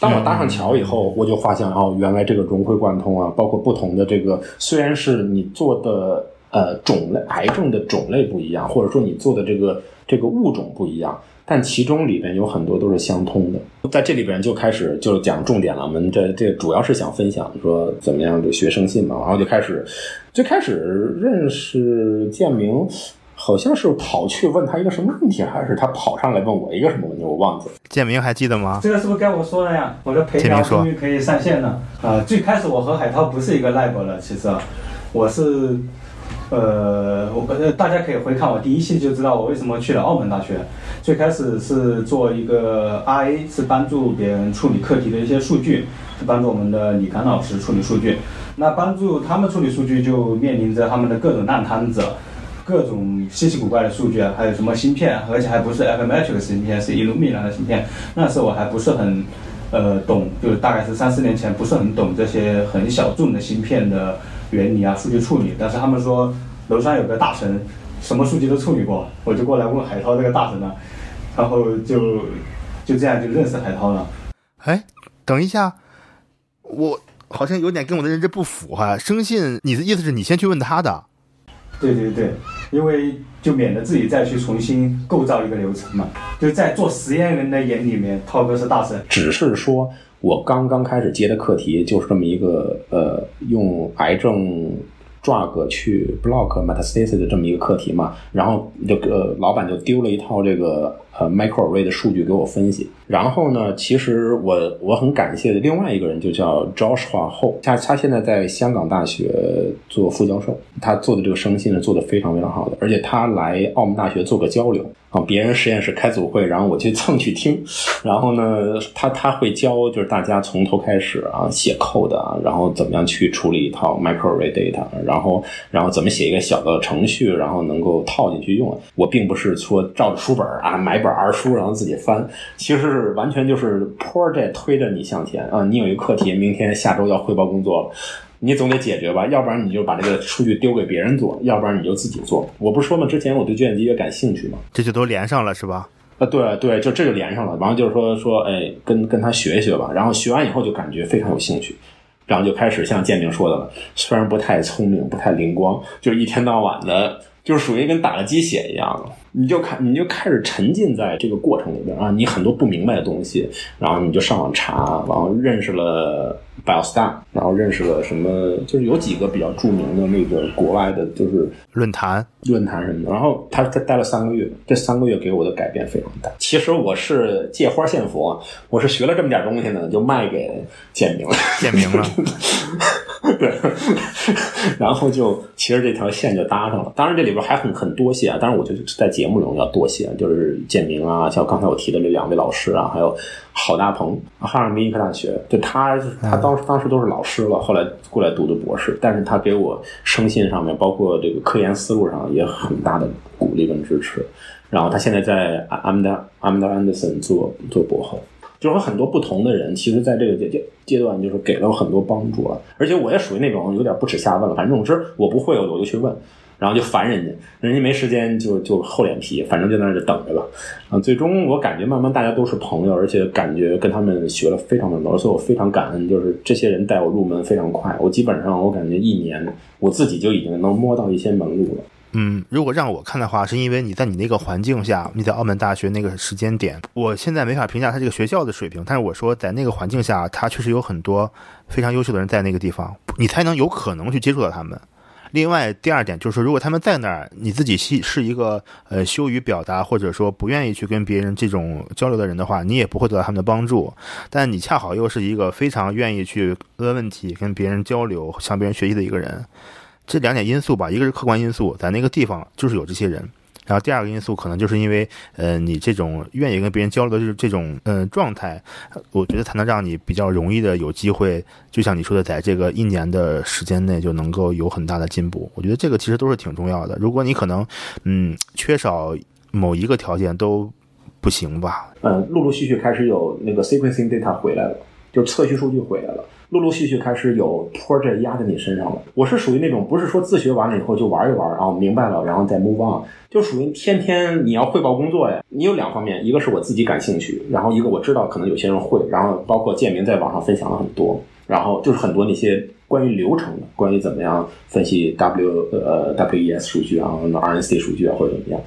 当我搭上桥以后，我就发现哦，原来这个融会贯通啊，包括不同的这个，虽然是你做的呃种类癌症的种类不一样，或者说你做的这个这个物种不一样。但其中里边有很多都是相通的，在这里边就开始就讲重点了。我们这这主要是想分享说怎么样就学生信嘛，然后就开始最开始认识建明，好像是跑去问他一个什么问题，还是他跑上来问我一个什么问题，我忘记了。建明还记得吗？这个是不是该我说了呀？我的陪聊终于可以上线了啊！最开始我和海涛不是一个 lab 了，其实我是。呃，我呃，大家可以回看我第一期就知道我为什么去了澳门大学。最开始是做一个 RA，是帮助别人处理课题的一些数据，是帮助我们的李刚老师处理数据。那帮助他们处理数据，就面临着他们的各种烂摊子，各种稀奇古怪的数据啊，还有什么芯片，而且还不是 f m a t r i 芯片，是 Illumina 的芯片。那时候我还不是很呃懂，就是大概是三四年前，不是很懂这些很小众的芯片的。原理啊，数据处理，但是他们说楼上有个大神，什么数据都处理过，我就过来问海涛这个大神了，然后就就这样就认识海涛了。哎，等一下，我好像有点跟我的认知不符哈。生信，你的意思是你先去问他的？对对对，因为就免得自己再去重新构造一个流程嘛。就在做实验人的眼里面，涛哥是大神，只是说。我刚刚开始接的课题就是这么一个，呃，用癌症 drug 去 block metastasis 的这么一个课题嘛，然后就呃老板就丢了一套这个。呃，microarray 的数据给我分析，然后呢，其实我我很感谢的另外一个人就叫 Joshua Ho，他他现在在香港大学做副教授，他做的这个生信呢做的非常非常好的，而且他来澳门大学做个交流啊，别人实验室开组会，然后我去蹭去听，然后呢，他他会教就是大家从头开始啊写 code 啊，然后怎么样去处理一套 microarray data，然后然后怎么写一个小的程序，然后能够套进去用。我并不是说照着书本啊买。本儿书，然后自己翻，其实是完全就是 project 推着你向前啊！你有一个课题，明天下周要汇报工作了，你总得解决吧？要不然你就把这个数据丢给别人做，要不然你就自己做。我不是说嘛，之前我对计算机也感兴趣嘛，这就都连上了是吧？啊，对对，就这就连上了。然后就是说说，哎，跟跟他学一学吧。然后学完以后就感觉非常有兴趣，然后就开始像建明说的了，虽然不太聪明，不太灵光，就一天到晚的。就是属于跟打了鸡血一样，你就开你就开始沉浸在这个过程里边啊，你很多不明白的东西，然后你就上网查，然后认识了。BioStar，然后认识了什么？就是有几个比较著名的那个国外的，就是论坛、论坛什么的。然后他他待了三个月，这三个月给我的改变非常大。其实我是借花献佛，我是学了这么点东西呢，就卖给简明了，简明了。对，然后就其实这条线就搭上了。当然这里边还很很多谢啊，当然我就在节目中要多谢，就是建明啊，像刚才我提的这两位老师啊，还有。郝大鹏，哈尔滨医科大学，就他，他当时当时都是老师了，后来过来读的博士，但是他给我生信上面，包括这个科研思路上也很大的鼓励跟支持。然后他现在在阿姆达阿姆达安德森做做博后，就是很多不同的人，其实在这个阶阶阶段，就是给了我很多帮助了。而且我也属于那种有点不耻下问了，反正总之我不会，我就去问。然后就烦人家，人家没时间就就厚脸皮，反正就在那就等着吧。啊，最终我感觉慢慢大家都是朋友，而且感觉跟他们学了非常的多，所以我非常感恩，就是这些人带我入门非常快。我基本上我感觉一年我自己就已经能摸到一些门路了。嗯，如果让我看的话，是因为你在你那个环境下，你在澳门大学那个时间点，我现在没法评价他这个学校的水平，但是我说在那个环境下，他确实有很多非常优秀的人在那个地方，你才能有可能去接触到他们。另外，第二点就是，如果他们在那儿，你自己是是一个呃羞于表达或者说不愿意去跟别人这种交流的人的话，你也不会得到他们的帮助。但你恰好又是一个非常愿意去问问题、跟别人交流、向别人学习的一个人，这两点因素吧，一个是客观因素，在那个地方就是有这些人，然后第二个因素可能就是因为，呃，你这种愿意跟别人交流的这这种嗯状态，我觉得才能让你比较容易的有机会，就像你说的，在这个一年的时间内就能够有很大的进步。我觉得这个其实都是挺重要的。如果你可能嗯缺少某一个条件都不行吧？嗯，陆陆续续开始有那个 sequencing data 回来了，就是测序数据回来了。陆陆续续开始有 project 压在你身上了。我是属于那种不是说自学完了以后就玩一玩，然后明白了，然后再 move on，就属于天天你要汇报工作呀。你有两方面，一个是我自己感兴趣，然后一个我知道可能有些人会，然后包括建明在网上分享了很多，然后就是很多那些关于流程的，关于怎么样分析 W 呃 WES 数据啊，RNC 数据啊或者怎么样。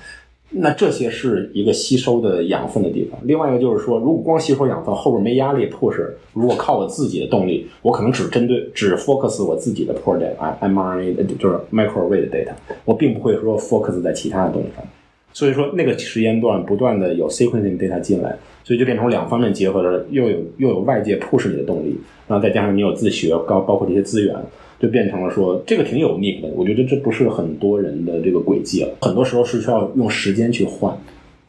那这些是一个吸收的养分的地方。另外一个就是说，如果光吸收养分，后边没压力 push，如果靠我自己的动力，我可能只针对只 focus 我自己的 project，mRNA 就是 microarray 的 data，我并不会说 focus 在其他的东西上。所以说那个时间段不断的有 sequencing data 进来，所以就变成两方面结合的，又有又有外界 push 你的动力，然后再加上你有自学，包包括这些资源。就变成了说，这个挺有命的。我觉得这不是很多人的这个轨迹了。很多时候是需要用时间去换，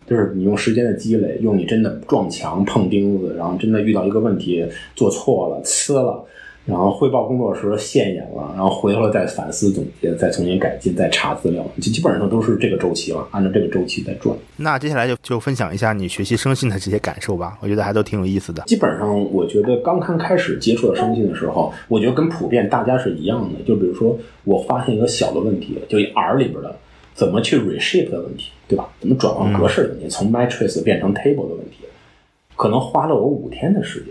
就是你用时间的积累，用你真的撞墙碰钉子，然后真的遇到一个问题做错了，呲了。然后汇报工作的时候现眼了，然后回头再反思总结，再重新改进，再查资料，就基本上都是这个周期了，按照这个周期在转。那接下来就就分享一下你学习生信的这些感受吧，我觉得还都挺有意思的。基本上我觉得刚刚开始接触到生信的时候，我觉得跟普遍大家是一样的，就比如说我发现一个小的问题，就 R 里边的怎么去 reshape 的问题，对吧？怎么转换格式的问题，从 matrix 变成 table 的问题，可能花了我五天的时间。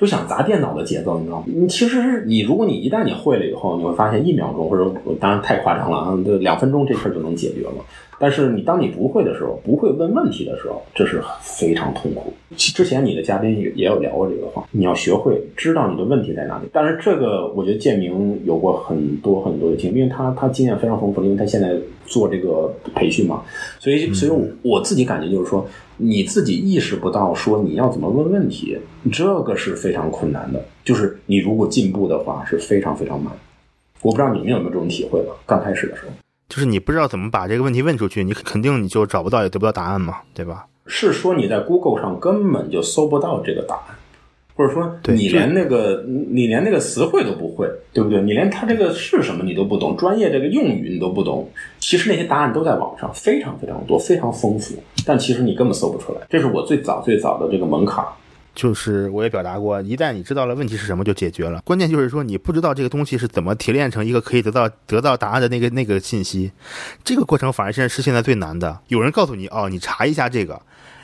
就想砸电脑的节奏，你知道吗？你其实是你，如果你一旦你会了以后，你会发现一秒钟或者当然太夸张了啊，就两分钟这事儿就能解决了。但是你当你不会的时候，不会问问题的时候，这是非常痛苦。之前你的嘉宾也也有聊过这个话，你要学会知道你的问题在哪里。但是这个我觉得建明有过很多很多的经历，因为他他经验非常丰富，因为他现在做这个培训嘛，所以所以我自己感觉就是说。你自己意识不到说你要怎么问问题，这个是非常困难的。就是你如果进步的话，是非常非常慢。我不知道你们有没有这种体会吧？刚开始的时候，就是你不知道怎么把这个问题问出去，你肯定你就找不到也得不到答案嘛，对吧？是说你在 Google 上根本就搜不到这个答案。或者说，你连那个你连那个词汇都不会，对不对？你连它这个是什么你都不懂，专业这个用语你都不懂。其实那些答案都在网上，非常非常多，非常丰富，但其实你根本搜不出来。这是我最早最早的这个门槛。就是我也表达过，一旦你知道了问题是什么，就解决了。关键就是说，你不知道这个东西是怎么提炼成一个可以得到得到答案的那个那个信息，这个过程反而现在是现在最难的。有人告诉你，哦，你查一下这个。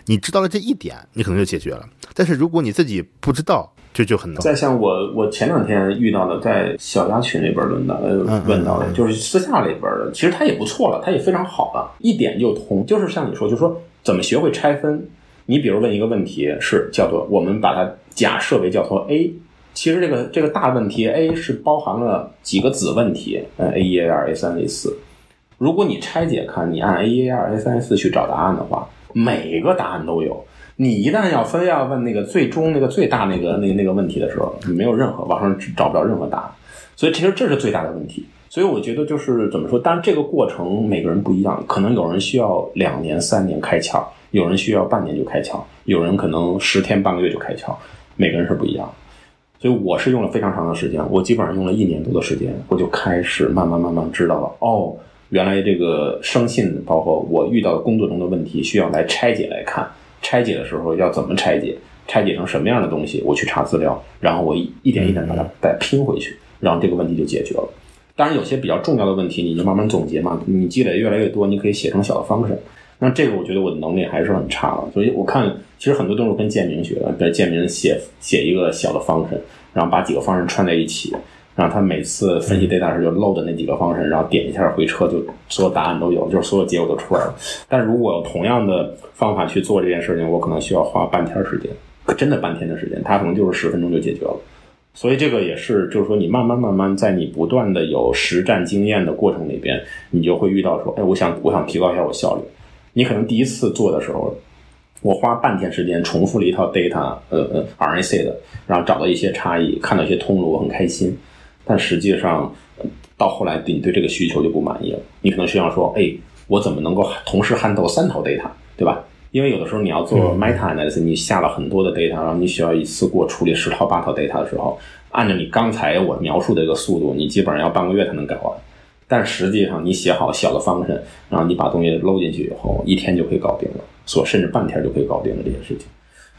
你知道了这一点，你可能就解决了。但是如果你自己不知道，就就很难。再像我，我前两天遇到的，在小鸭群里边问到的，问到的，就是私下里边的，其实他也不错了，他也非常好了，一点就通。就是像你说，就说怎么学会拆分。你比如问一个问题，是叫做我们把它假设为叫做 A，其实这个这个大问题 A 是包含了几个子问题，嗯，A 一 A 二 A 三 A 四。如果你拆解看，你按 A 一 A 二 A 三 A 四去找答案的话。每个答案都有，你一旦要非要问那个最终那个最大那个那那个问题的时候，你没有任何网上找不着任何答案，所以其实这是最大的问题。所以我觉得就是怎么说，当然这个过程每个人不一样，可能有人需要两年三年开窍，有人需要半年就开窍，有人可能十天半个月就开窍，每个人是不一样。所以我是用了非常长的时间，我基本上用了一年多的时间，我就开始慢慢慢慢知道了哦。原来这个生信，包括我遇到工作中的问题，需要来拆解来看。拆解的时候要怎么拆解？拆解成什么样的东西？我去查资料，然后我一一点一点把它再拼回去，然后这个问题就解决了。当然，有些比较重要的问题，你就慢慢总结嘛。你积累越来越多，你可以写成小的方式。那这个我觉得我的能力还是很差的，所以我看其实很多都是跟建明学的，在建明写写一个小的方程，然后把几个方程串在一起。然后他每次分析 data 时就漏的那几个方程，然后点一下回车，就所有答案都有，就是所有结果都出来了。但如果有同样的方法去做这件事情，我可能需要花半天时间，真的半天的时间，他可能就是十分钟就解决了。所以这个也是，就是说你慢慢慢慢在你不断的有实战经验的过程里边，你就会遇到说，哎，我想我想提高一下我效率。你可能第一次做的时候，我花半天时间重复了一套 data，呃呃 RNC 的，然后找到一些差异，看到一些通路，我很开心。但实际上，到后来你对这个需求就不满意了。你可能需要说，哎，我怎么能够同时 handle 三套 data，对吧？因为有的时候你要做 meta analysis，你下了很多的 data，然后你需要一次过处理十套八套 data 的时候，按照你刚才我描述的这个速度，你基本上要半个月才能改完。但实际上，你写好小的方程，然后你把东西搂进去以后，一天就可以搞定了，所甚至半天就可以搞定了这些事情。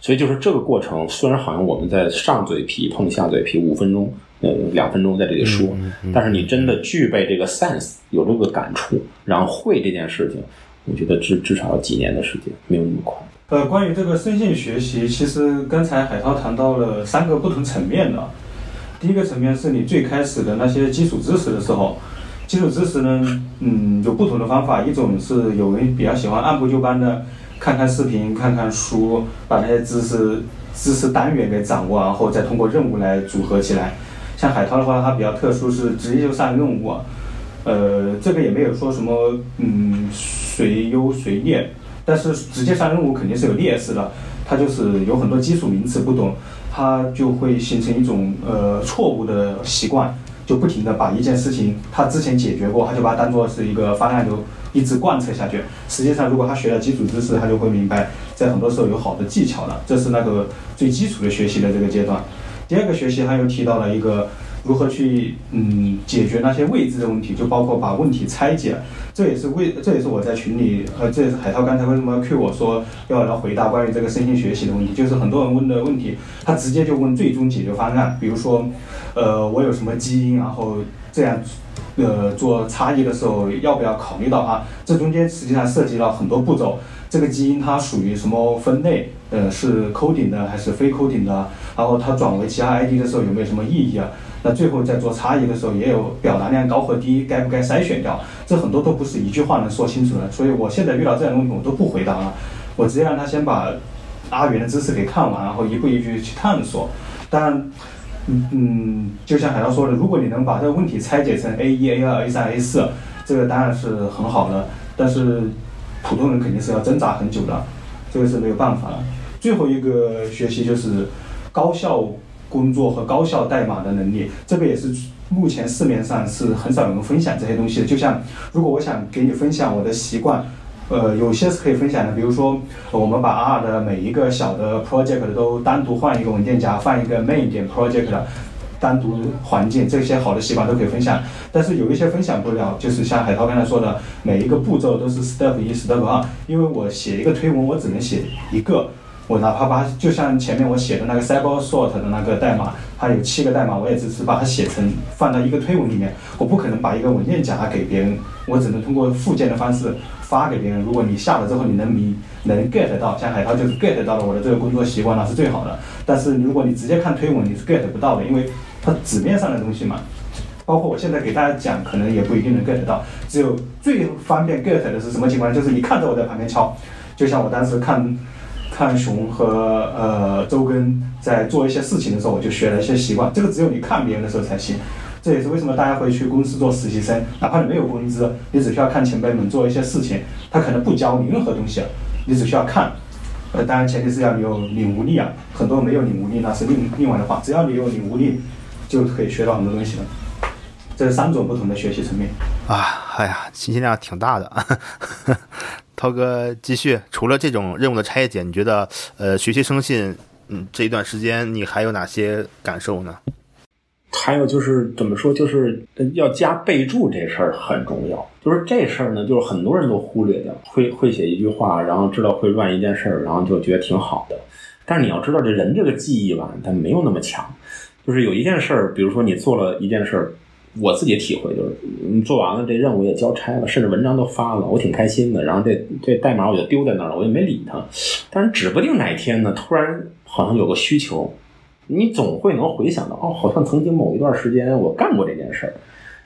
所以就是这个过程，虽然好像我们在上嘴皮碰下嘴皮，五分钟、呃两分钟在这里说，但是你真的具备这个 sense，有这个感触，然后会这件事情，我觉得至至少要几年的时间，没有那么快。呃，关于这个深性学习，其实刚才海涛谈到了三个不同层面的。第一个层面是你最开始的那些基础知识的时候。基础知识呢，嗯，有不同的方法。一种是有人比较喜欢按部就班的，看看视频，看看书，把那些知识知识单元给掌握，然后再通过任务来组合起来。像海涛的话，他比较特殊，是直接就上任务。呃，这个也没有说什么，嗯，谁优谁劣，但是直接上任务肯定是有劣势的。他就是有很多基础名词不懂，他就会形成一种呃错误的习惯。就不停的把一件事情他之前解决过，他就把它当做是一个方案，就一直贯彻下去。实际上，如果他学了基础知识，他就会明白，在很多时候有好的技巧了。这是那个最基础的学习的这个阶段。第二个学习，他又提到了一个。如何去嗯解决那些未知的问题，就包括把问题拆解，这也是为这也是我在群里呃这也是海涛刚才为什么要 Q 我说要来回答关于这个身心学习的问题，就是很多人问的问题，他直接就问最终解决方案，比如说呃我有什么基因，然后这样呃做差异的时候要不要考虑到啊？这中间实际上涉及到很多步骤，这个基因它属于什么分类？呃是 coding 的还是非 coding 的？然后它转为其他 ID 的时候有没有什么意义啊？那最后在做差异的时候，也有表达量高和低，该不该筛选掉？这很多都不是一句话能说清楚的。所以我现在遇到这样的问题，我都不回答了，我直接让他先把阿元的知识给看完，然后一步一步去探索。当然，嗯，就像海涛说的，如果你能把这个问题拆解成 A 一、A 二、A 三、A 四，这个当然是很好的。但是普通人肯定是要挣扎很久的，这个是没有办法的。最后一个学习就是高效。工作和高效代码的能力，这个也是目前市面上是很少有人分享这些东西的。就像如果我想给你分享我的习惯，呃，有些是可以分享的。比如说，我们把 R 的每一个小的 project 都单独换一个文件夹，放一个 main 点 project 的单独环境，这些好的习惯都可以分享。但是有一些分享不了，就是像海涛刚才说的，每一个步骤都是 step 一 step 二，因为我写一个推文，我只能写一个。我哪怕把就像前面我写的那个 cyber sort 的那个代码，它有七个代码，我也只是把它写成放到一个推文里面。我不可能把一个文件夹给别人，我只能通过附件的方式发给别人。如果你下了之后你能明能 get 到，像海涛就是 get 到了我的这个工作习惯，那是最好的。但是如果你直接看推文，你是 get 不到的，因为它纸面上的东西嘛，包括我现在给大家讲，可能也不一定能 get 到。只有最方便 get 的是什么情况？就是你看着我在旁边敲，就像我当时看。看熊和呃周根在做一些事情的时候，我就学了一些习惯。这个只有你看别人的时候才行。这也是为什么大家会去公司做实习生，哪怕你没有工资，你只需要看前辈们做一些事情，他可能不教你任何东西，你只需要看。呃，当然前提是要你有领悟力啊。很多没有领悟力那是另另外的话。只要你有领悟力，就可以学到很多东西了。这是三种不同的学习层面。啊，哎呀，信息量挺大的。涛哥继续，除了这种任务的拆解，你觉得呃学习生信，嗯这一段时间你还有哪些感受呢？还有就是怎么说，就是要加备注这事儿很重要。就是这事儿呢，就是很多人都忽略掉，会会写一句话，然后知道会乱一件事儿，然后就觉得挺好的。但是你要知道，这人这个记忆吧，他没有那么强。就是有一件事儿，比如说你做了一件事儿。我自己体会就是，你做完了这任务也交差了，甚至文章都发了，我挺开心的。然后这这代码我就丢在那儿了，我也没理它。但是指不定哪天呢，突然好像有个需求，你总会能回想到，哦，好像曾经某一段时间我干过这件事儿，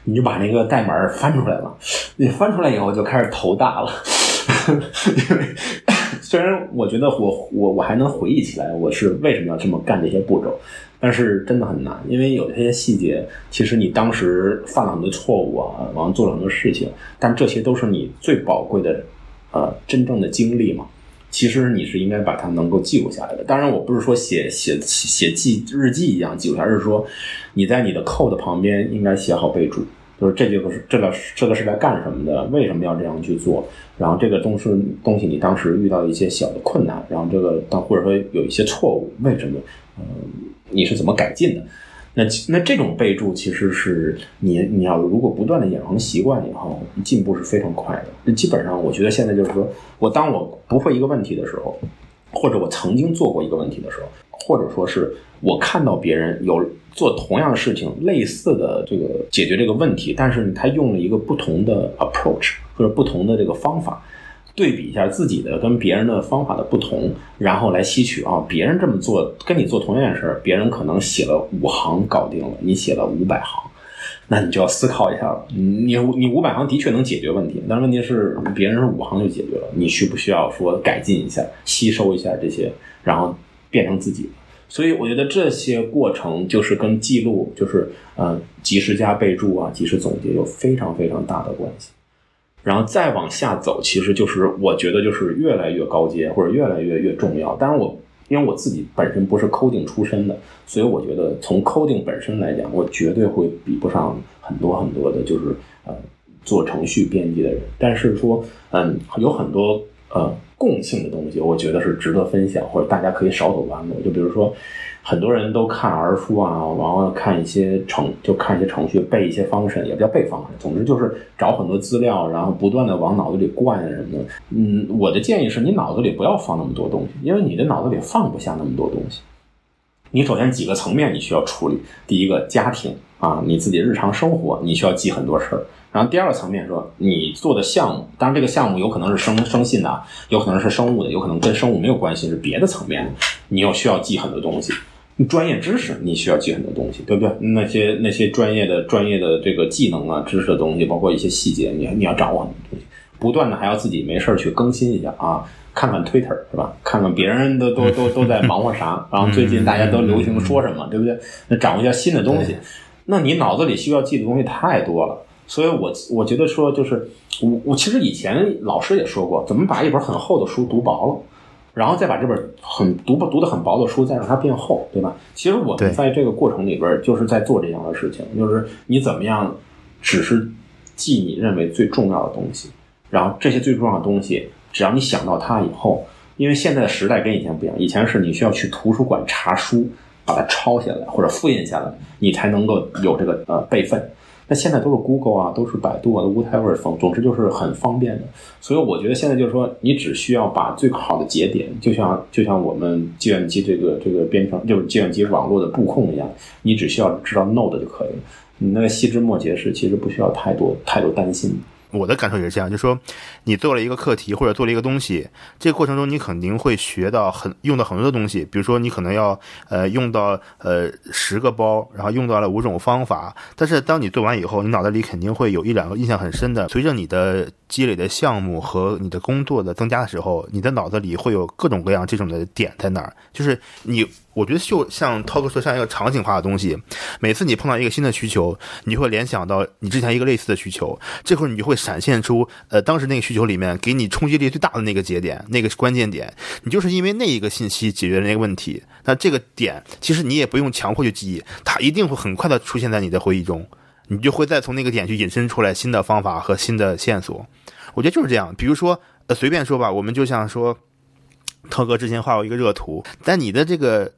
你就把那个代码翻出来了。你翻出来以后就开始头大了，因为 虽然我觉得我我我还能回忆起来我是为什么要这么干这些步骤。但是真的很难，因为有这些细节，其实你当时犯了很多错误啊，完了做了很多事情，但这些都是你最宝贵的，呃，真正的经历嘛。其实你是应该把它能够记录下来的。当然，我不是说写写写记日记一样记录下，而是说你在你的 code 旁边应该写好备注。就是这就是这个这个是在干什么的？为什么要这样去做？然后这个东西东西你当时遇到一些小的困难，然后这个当或者说有一些错误，为什么？嗯，你是怎么改进的？那那这种备注其实是你你要如果不断的养成习惯以后，进步是非常快的。基本上我觉得现在就是说我当我不会一个问题的时候，或者我曾经做过一个问题的时候，或者说是我看到别人有做同样的事情，类似的这个解决这个问题，但是他用了一个不同的 approach 或者不同的这个方法。对比一下自己的跟别人的方法的不同，然后来吸取啊，别人这么做跟你做同样的事儿，别人可能写了五行搞定了，你写了五百行，那你就要思考一下了。你你五百行的确能解决问题，但是问题是别人是五行就解决了，你需不需要说改进一下、吸收一下这些，然后变成自己？所以我觉得这些过程就是跟记录，就是呃及时加备注啊、及时总结有非常非常大的关系。然后再往下走，其实就是我觉得就是越来越高阶或者越来越越重要。当然我因为我自己本身不是 coding 出身的，所以我觉得从 coding 本身来讲，我绝对会比不上很多很多的，就是呃做程序编辑的人。但是说嗯有很多呃共性的东西，我觉得是值得分享，或者大家可以少走弯路。就比如说。很多人都看儿书啊，然后看一些程，就看一些程序，背一些方式，也不叫背方式。总之就是找很多资料，然后不断的往脑子里灌什么的。嗯，我的建议是你脑子里不要放那么多东西，因为你的脑子里放不下那么多东西。你首先几个层面你需要处理，第一个家庭啊，你自己日常生活你需要记很多事儿。然后第二个层面说，你做的项目，当然这个项目有可能是生生信的，有可能是生物的，有可能跟生物没有关系，是别的层面的，你又需要记很多东西。专业知识你需要记很多东西，对不对？那些那些专业的专业的这个技能啊、知识的东西，包括一些细节，你你要掌握很多东西。不断的还要自己没事去更新一下啊，看看 Twitter 是吧？看看别人都都都都在忙活啥，然后最近大家都流行说什么，对不对？那掌握一下新的东西，那你脑子里需要记的东西太多了。所以我我觉得说，就是我我其实以前老师也说过，怎么把一本很厚的书读薄了。然后再把这本很读不读的很薄的书再让它变厚，对吧？其实我们在这个过程里边就是在做这样的事情，就是你怎么样，只是记你认为最重要的东西，然后这些最重要的东西，只要你想到它以后，因为现在的时代跟以前不一样，以前是你需要去图书馆查书，把它抄下来或者复印下来，你才能够有这个呃备份。那现在都是 Google 啊，都是百度啊都，whatever，总总之就是很方便的。所以我觉得现在就是说，你只需要把最好的节点，就像就像我们计算机这个这个编程，就是计算机网络的布控一样，你只需要知道 Node 就可以了。你那个细枝末节是其实不需要太多太多担心。我的感受也是这样，就是说，你做了一个课题或者做了一个东西，这个过程中你肯定会学到很用到很多的东西。比如说，你可能要呃用到呃十个包，然后用到了五种方法。但是当你做完以后，你脑袋里肯定会有一两个印象很深的。随着你的积累的项目和你的工作的增加的时候，你的脑子里会有各种各样这种的点在那儿，就是你。我觉得就像涛哥说，像一个场景化的东西。每次你碰到一个新的需求，你会联想到你之前一个类似的需求，这会儿你就会闪现出，呃，当时那个需求里面给你冲击力最大的那个节点，那个关键点。你就是因为那一个信息解决了那个问题，那这个点其实你也不用强迫去记忆，它一定会很快的出现在你的回忆中，你就会再从那个点去引申出来新的方法和新的线索。我觉得就是这样。比如说，呃，随便说吧，我们就像说，涛哥之前画过一个热图，但你的这个。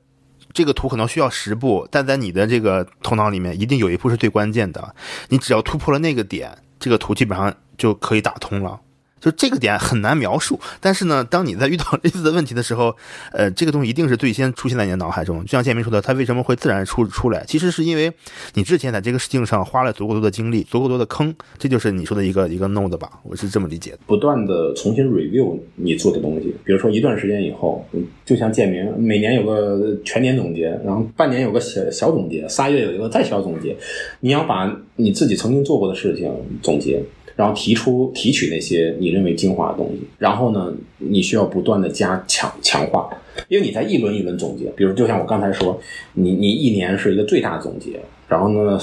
这个图可能需要十步，但在你的这个头脑里面，一定有一步是最关键的。你只要突破了那个点，这个图基本上就可以打通了。就这个点很难描述，但是呢，当你在遇到类似的问题的时候，呃，这个东西一定是最先出现在你的脑海中。就像建明说的，它为什么会自然出出来？其实是因为你之前在这个事情上花了足够多的精力，足够多的坑，这就是你说的一个一个 no 的吧？我是这么理解的。不断的重新 review 你做的东西，比如说一段时间以后，就像建明每年有个全年总结，然后半年有个小小总结，仨月有一个再小总结，你要把你自己曾经做过的事情总结。然后提出提取那些你认为精华的东西，然后呢，你需要不断的加强强化，因为你在一轮一轮总结，比如就像我刚才说，你你一年是一个最大总结，然后呢，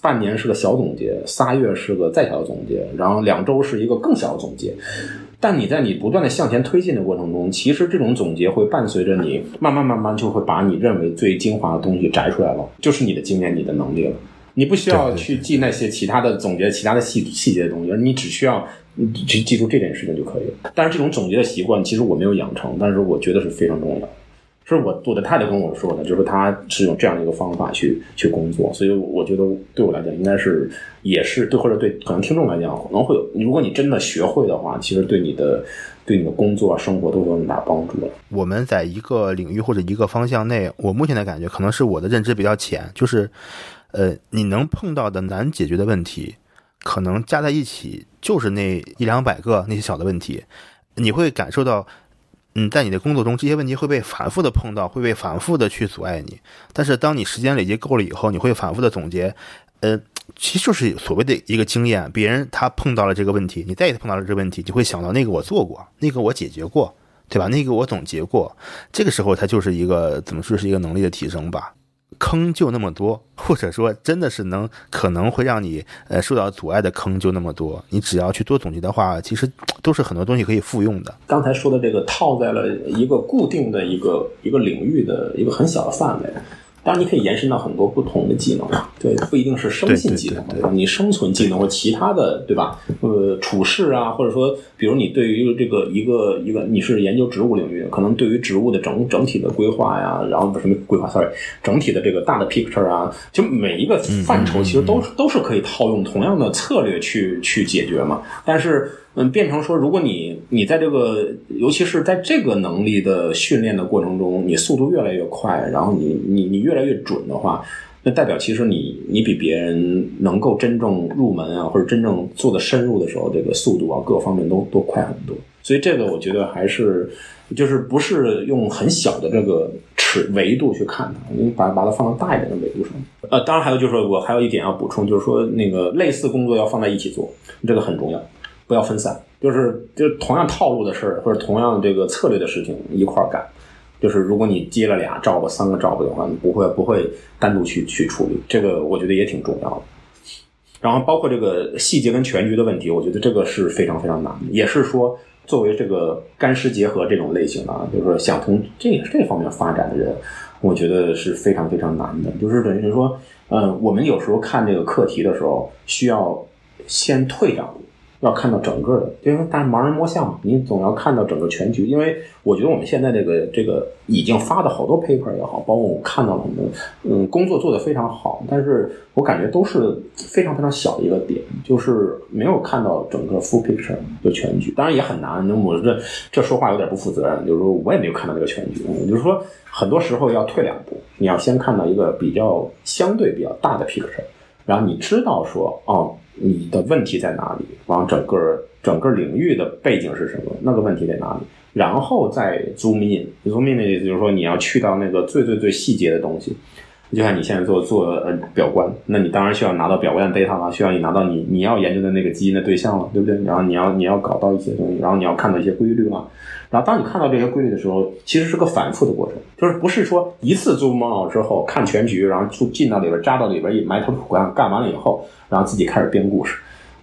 半年是个小总结，仨月是个再小的总结，然后两周是一个更小的总结，但你在你不断的向前推进的过程中，其实这种总结会伴随着你慢慢慢慢就会把你认为最精华的东西摘出来了，就是你的经验，你的能力了。你不需要去记那些其他的总结、其他的细细节的东西，你只需要去记住这件事情就可以了。但是这种总结的习惯，其实我没有养成，但是我觉得是非常重要。是我我的太太跟我说的，就是她是用这样的一个方法去去工作，所以我觉得对我来讲，应该是也是对或者对可能听众来讲，可能会有。如果你真的学会的话，其实对你的对你的工作生活都有很大帮助的。我们在一个领域或者一个方向内，我目前的感觉可能是我的认知比较浅，就是呃，你能碰到的难解决的问题，可能加在一起就是那一两百个那些小的问题，你会感受到。嗯，在你的工作中，这些问题会被反复的碰到，会被反复的去阻碍你。但是，当你时间累积够了以后，你会反复的总结，呃，其实就是所谓的一个经验。别人他碰到了这个问题，你再一次碰到了这个问题，你会想到那个我做过，那个我解决过，对吧？那个我总结过。这个时候，它就是一个怎么说是一个能力的提升吧。坑就那么多，或者说真的是能可能会让你呃受到阻碍的坑就那么多，你只要去做总结的话，其实都是很多东西可以复用的。刚才说的这个套在了一个固定的一个一个领域的一个很小的范围。当然，你可以延伸到很多不同的技能啊，对，不一定是生性技能，对吧？你生存技能或其他的，对吧？呃，处事啊，或者说，比如你对于这个一个一个，你是研究植物领域的，可能对于植物的整整体的规划呀，然后什么规划，sorry，整体的这个大的 picture 啊，就每一个范畴其实都都是可以套用同样的策略去去解决嘛。但是。嗯，变成说，如果你你在这个，尤其是在这个能力的训练的过程中，你速度越来越快，然后你你你越越来越准的话，那代表其实你你比别人能够真正入门啊，或者真正做的深入的时候，这个速度啊，各方面都都快很多。所以这个我觉得还是就是不是用很小的这个尺维度去看它，你把把它放到大一点的维度上。呃，当然还有就是我还有一点要补充，就是说那个类似工作要放在一起做，这个很重要。不要分散，就是就是同样套路的事儿或者同样这个策略的事情一块儿干。就是如果你接了俩 job、三个 job 的话，你不会不会单独去去处理。这个我觉得也挺重要的。然后包括这个细节跟全局的问题，我觉得这个是非常非常难的。也是说，作为这个干湿结合这种类型啊，就是说想从这这方面发展的人，我觉得是非常非常难的。就是等于说，嗯，我们有时候看这个课题的时候，需要先退两步。要看到整个的，因为但是盲人摸象嘛，你总要看到整个全局。因为我觉得我们现在这个这个已经发的好多 paper 也好，包括我看到了很多，嗯，工作做得非常好，但是我感觉都是非常非常小的一个点，就是没有看到整个 full picture 的全局。当然也很难，那我这这说话有点不负责任，就是说我也没有看到这个全局。就是说，很多时候要退两步，你要先看到一个比较相对比较大的 picture，然后你知道说，哦。你的问题在哪里？往整个整个领域的背景是什么？那个问题在哪里？然后再 zoom in，zoom in 的意思就是说你要去到那个最最最细节的东西。就像你现在做做呃表观，那你当然需要拿到表观的 data 了，需要你拿到你你要研究的那个基因的对象了，对不对？然后你要你要搞到一些东西，然后你要看到一些规律嘛。然后当你看到这些规律的时候，其实是个反复的过程，就是不是说一次 zoom out 之后看全局，然后就进到里边扎到里边一埋头苦干，干完了以后，然后自己开始编故事。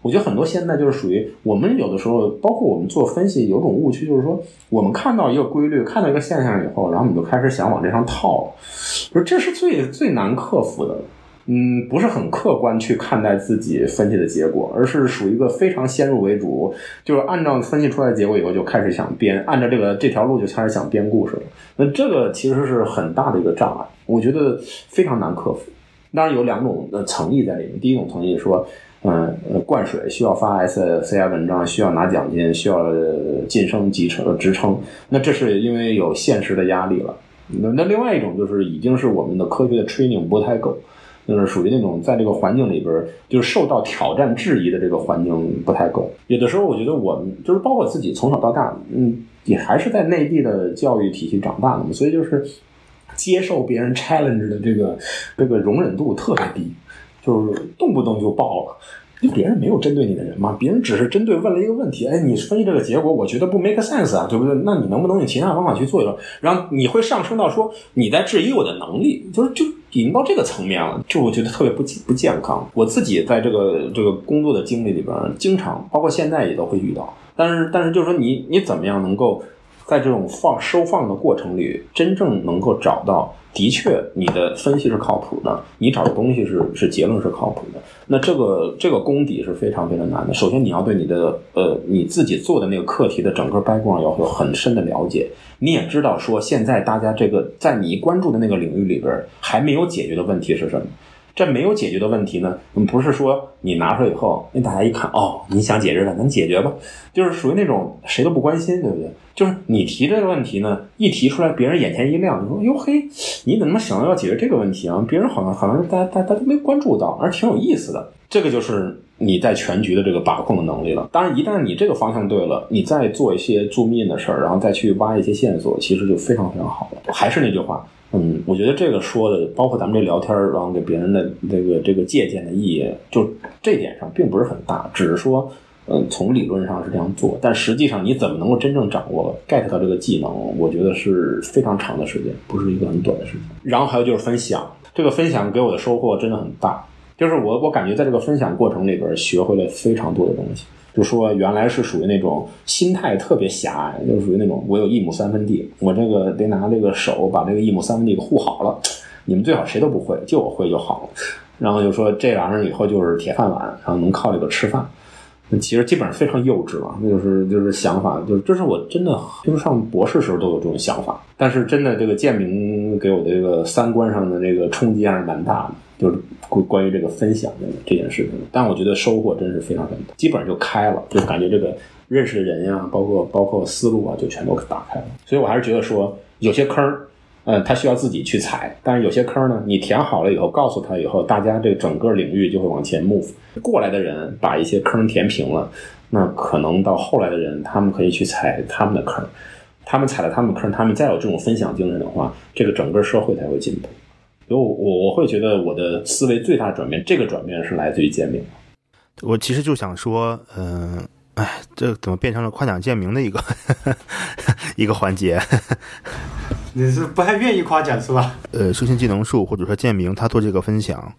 我觉得很多现在就是属于我们有的时候，包括我们做分析，有种误区，就是说我们看到一个规律，看到一个现象以后，然后你就开始想往这上套，不是这是最最难克服的。嗯，不是很客观去看待自己分析的结果，而是属于一个非常先入为主，就是按照分析出来的结果以后就开始想编，按照这个这条路就开始想编故事了。那这个其实是很大的一个障碍，我觉得非常难克服。当然有两种的层意在里面，第一种层意说，嗯，灌水需要发 S C I 文章，需要拿奖金，需要晋升级成职称，那这是因为有现实的压力了。那那另外一种就是已经是我们的科学的 training 不太够。就是属于那种在这个环境里边，就是受到挑战质疑的这个环境不太够。有的时候，我觉得我们就是包括自己从小到大，嗯，也还是在内地的教育体系长大的嘛，所以就是接受别人 challenge 的这个这个容忍度特别低，就是动不动就爆了。因为别人没有针对你的人嘛，别人只是针对问了一个问题，哎，你分析这个结果，我觉得不 make sense 啊，对不对？那你能不能用其他方法去做一做？然后你会上升到说你在质疑我的能力，就是就已经到这个层面了，就我觉得特别不不健康。我自己在这个这个工作的经历里边，经常包括现在也都会遇到。但是但是就是说你你怎么样能够在这种放收放的过程里，真正能够找到的确，你的分析是靠谱的，你找的东西是 是结论是靠谱的。那这个这个功底是非常非常难的。首先，你要对你的呃你自己做的那个课题的整个 background 要有很深的了解。你也知道说，现在大家这个在你关注的那个领域里边还没有解决的问题是什么？这没有解决的问题呢，不是说你拿出来以后，那大家一看，哦，你想解决的，能解决吧？就是属于那种谁都不关心，对不对？就是你提这个问题呢，一提出来，别人眼前一亮，就说哟嘿，你怎么想到要解决这个问题啊？别人好像好像大家大家都没关注到，而挺有意思的。这个就是你在全局的这个把控的能力了。当然，一旦你这个方向对了，你再做一些助命的事儿，然后再去挖一些线索，其实就非常非常好了。还是那句话。嗯，我觉得这个说的，包括咱们这聊天然后给别人的这个这个借鉴的意义，就这点上并不是很大，只是说，嗯，从理论上是这样做，但实际上你怎么能够真正掌握 get 到这个技能，我觉得是非常长的时间，不是一个很短的时间。然后还有就是分享，这个分享给我的收获真的很大，就是我我感觉在这个分享过程里边学会了非常多的东西。就说原来是属于那种心态特别狭隘，就属于那种我有一亩三分地，我这个得拿这个手把这个一亩三分地给护好了。你们最好谁都不会，就我会就好了。然后就说这玩意儿以后就是铁饭碗，然后能靠这个吃饭。其实基本上非常幼稚了，那就是就是想法，就是这是我真的就是上博士时候都有这种想法，但是真的这个建明给我的这个三观上的这个冲击还是蛮大的，就是关关于这个分享的这件事情。但我觉得收获真是非常非常大，基本上就开了，就感觉这个认识的人呀，包括包括思路啊，就全都打开了。所以我还是觉得说有些坑。嗯，他需要自己去踩，但是有些坑呢，你填好了以后，告诉他以后，大家这个整个领域就会往前 move。过来的人把一些坑填平了，那可能到后来的人，他们可以去踩他们的坑，他们踩了他们的坑，他们再有这种分享精神的话，这个整个社会才会进步。所以，我我会觉得我的思维最大转变，这个转变是来自于建明。我其实就想说，嗯，哎，这怎么变成了夸奖建明的一个 一个环节？你是不太愿意夸奖是吧？呃，生鲜技能树或者说建明他做这个分享，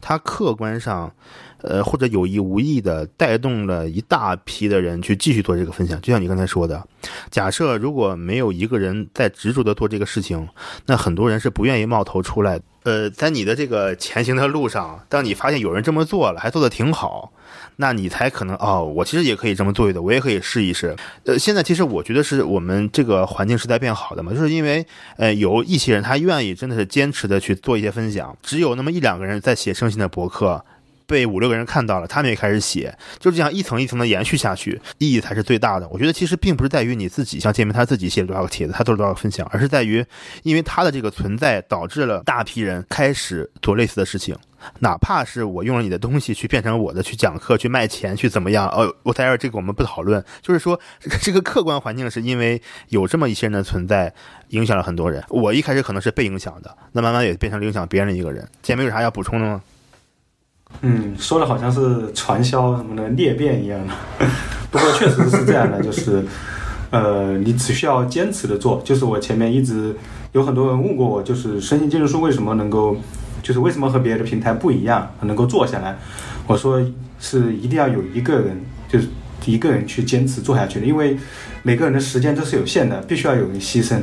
他客观上，呃或者有意无意的带动了一大批的人去继续做这个分享。就像你刚才说的，假设如果没有一个人在执着的做这个事情，那很多人是不愿意冒头出来。呃，在你的这个前行的路上，当你发现有人这么做了，还做得挺好。那你才可能哦，我其实也可以这么做的，我也可以试一试。呃，现在其实我觉得是我们这个环境是在变好的嘛，就是因为呃有一些人他愿意真的是坚持的去做一些分享，只有那么一两个人在写生信的博客，被五六个人看到了，他们也开始写，就这样一层一层的延续下去，意义才是最大的。我觉得其实并不是在于你自己像建明他自己写了多少个帖子，他做了多少分享，而是在于因为他的这个存在导致了大批人开始做类似的事情。哪怕是我用了你的东西去变成我的，去讲课、去卖钱、去怎么样？哦，我在这儿这个我们不讨论。就是说，这个客观环境是因为有这么一些人的存在，影响了很多人。我一开始可能是被影响的，那慢慢也变成影响别人的一个人。前面有啥要补充的吗？嗯，说的好像是传销什么的裂变一样的。不过确实是这样的，就是呃，你只需要坚持的做。就是我前面一直有很多人问过我，就是申请技术书为什么能够。就是为什么和别的平台不一样，能够做下来？我说是一定要有一个人，就是一个人去坚持做下去的，因为每个人的时间都是有限的，必须要有人牺牲。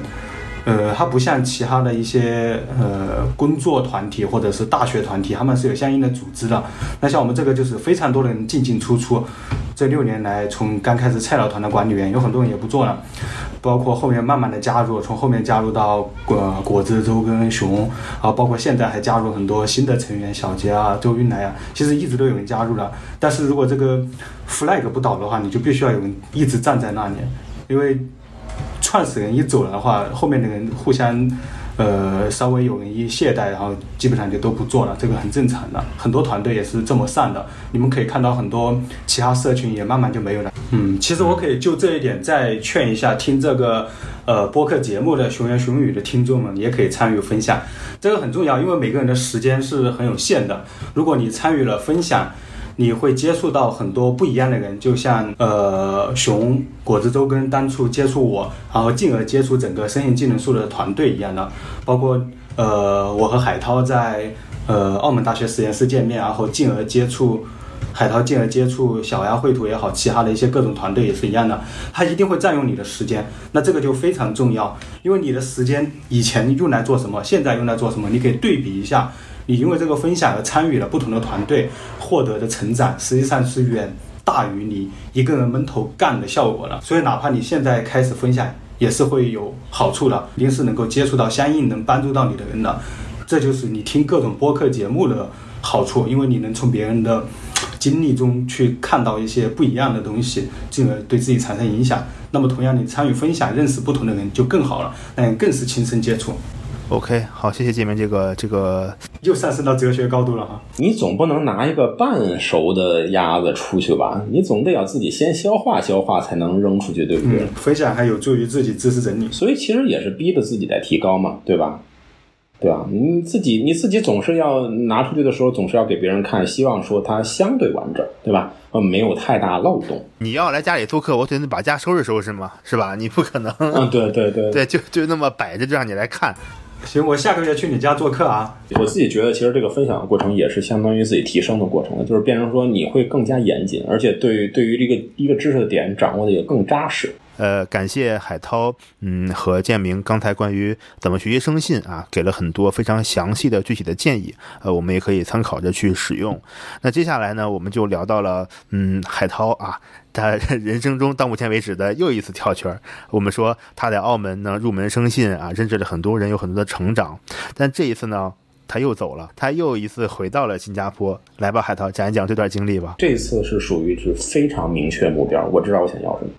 呃，它不像其他的一些呃工作团体或者是大学团体，他们是有相应的组织的。那像我们这个就是非常多人进进出出。这六年来，从刚开始菜鸟团的管理员，有很多人也不做了，包括后面慢慢的加入，从后面加入到果果子周跟熊，啊，包括现在还加入很多新的成员，小杰啊、周云来啊，其实一直都有人加入了。但是如果这个 flag 不倒的话，你就必须要有人一直站在那里，因为。创始人一走了的话，后面的人互相，呃，稍微有人一懈怠，然后基本上就都不做了，这个很正常的。很多团队也是这么上的。你们可以看到很多其他社群也慢慢就没有了。嗯，其实我可以就这一点再劝一下听这个呃播客节目的熊言熊语的听众们，也可以参与分享，这个很重要，因为每个人的时间是很有限的。如果你参与了分享，你会接触到很多不一样的人，就像呃熊果子周跟当初接触我，然后进而接触整个生命技能树的团队一样的，包括呃我和海涛在呃澳门大学实验室见面，然后进而接触海涛进而接触小鸭绘图也好，其他的一些各种团队也是一样的，它一定会占用你的时间。那这个就非常重要，因为你的时间以前用来做什么，现在用来做什么，你可以对比一下。你因为这个分享而参与了不同的团队，获得的成长实际上是远大于你一个人闷头干的效果的。所以哪怕你现在开始分享，也是会有好处的，一定是能够接触到相应能帮助到你的人的。这就是你听各种播客节目的好处，因为你能从别人的经历中去看到一些不一样的东西，进而对自己产生影响。那么同样，你参与分享，认识不同的人就更好了，那更是亲身接触。OK，好，谢谢界面这个这个又上升到哲学高度了哈。你总不能拿一个半熟的鸭子出去吧？你总得要自己先消化消化，才能扔出去，对不对？分享还有助于自己知识整理，所以其实也是逼着自己在提高嘛，对吧？对吧？你自己你自己总是要拿出去的时候，总是要给别人看，希望说它相对完整，对吧？呃，没有太大漏洞。你要来家里做客，我得把家收拾收拾嘛，是吧？你不可能，嗯，对对对 对，就就那么摆着就让你来看。行，我下个月去你家做客啊！我自己觉得，其实这个分享的过程也是相当于自己提升的过程，就是变成说你会更加严谨，而且对于对于这个一个知识的点掌握的也更扎实。呃，感谢海涛，嗯，和建明刚才关于怎么学习生信啊，给了很多非常详细的具体的建议，呃，我们也可以参考着去使用。那接下来呢，我们就聊到了，嗯，海涛啊，他 人生中到目前为止的又一次跳圈。我们说他在澳门呢入门生信啊，认识了很多人，有很多的成长。但这一次呢，他又走了，他又一次回到了新加坡。来吧，海涛，讲一讲这段经历吧。这次是属于是非常明确目标，我知道我想要什么。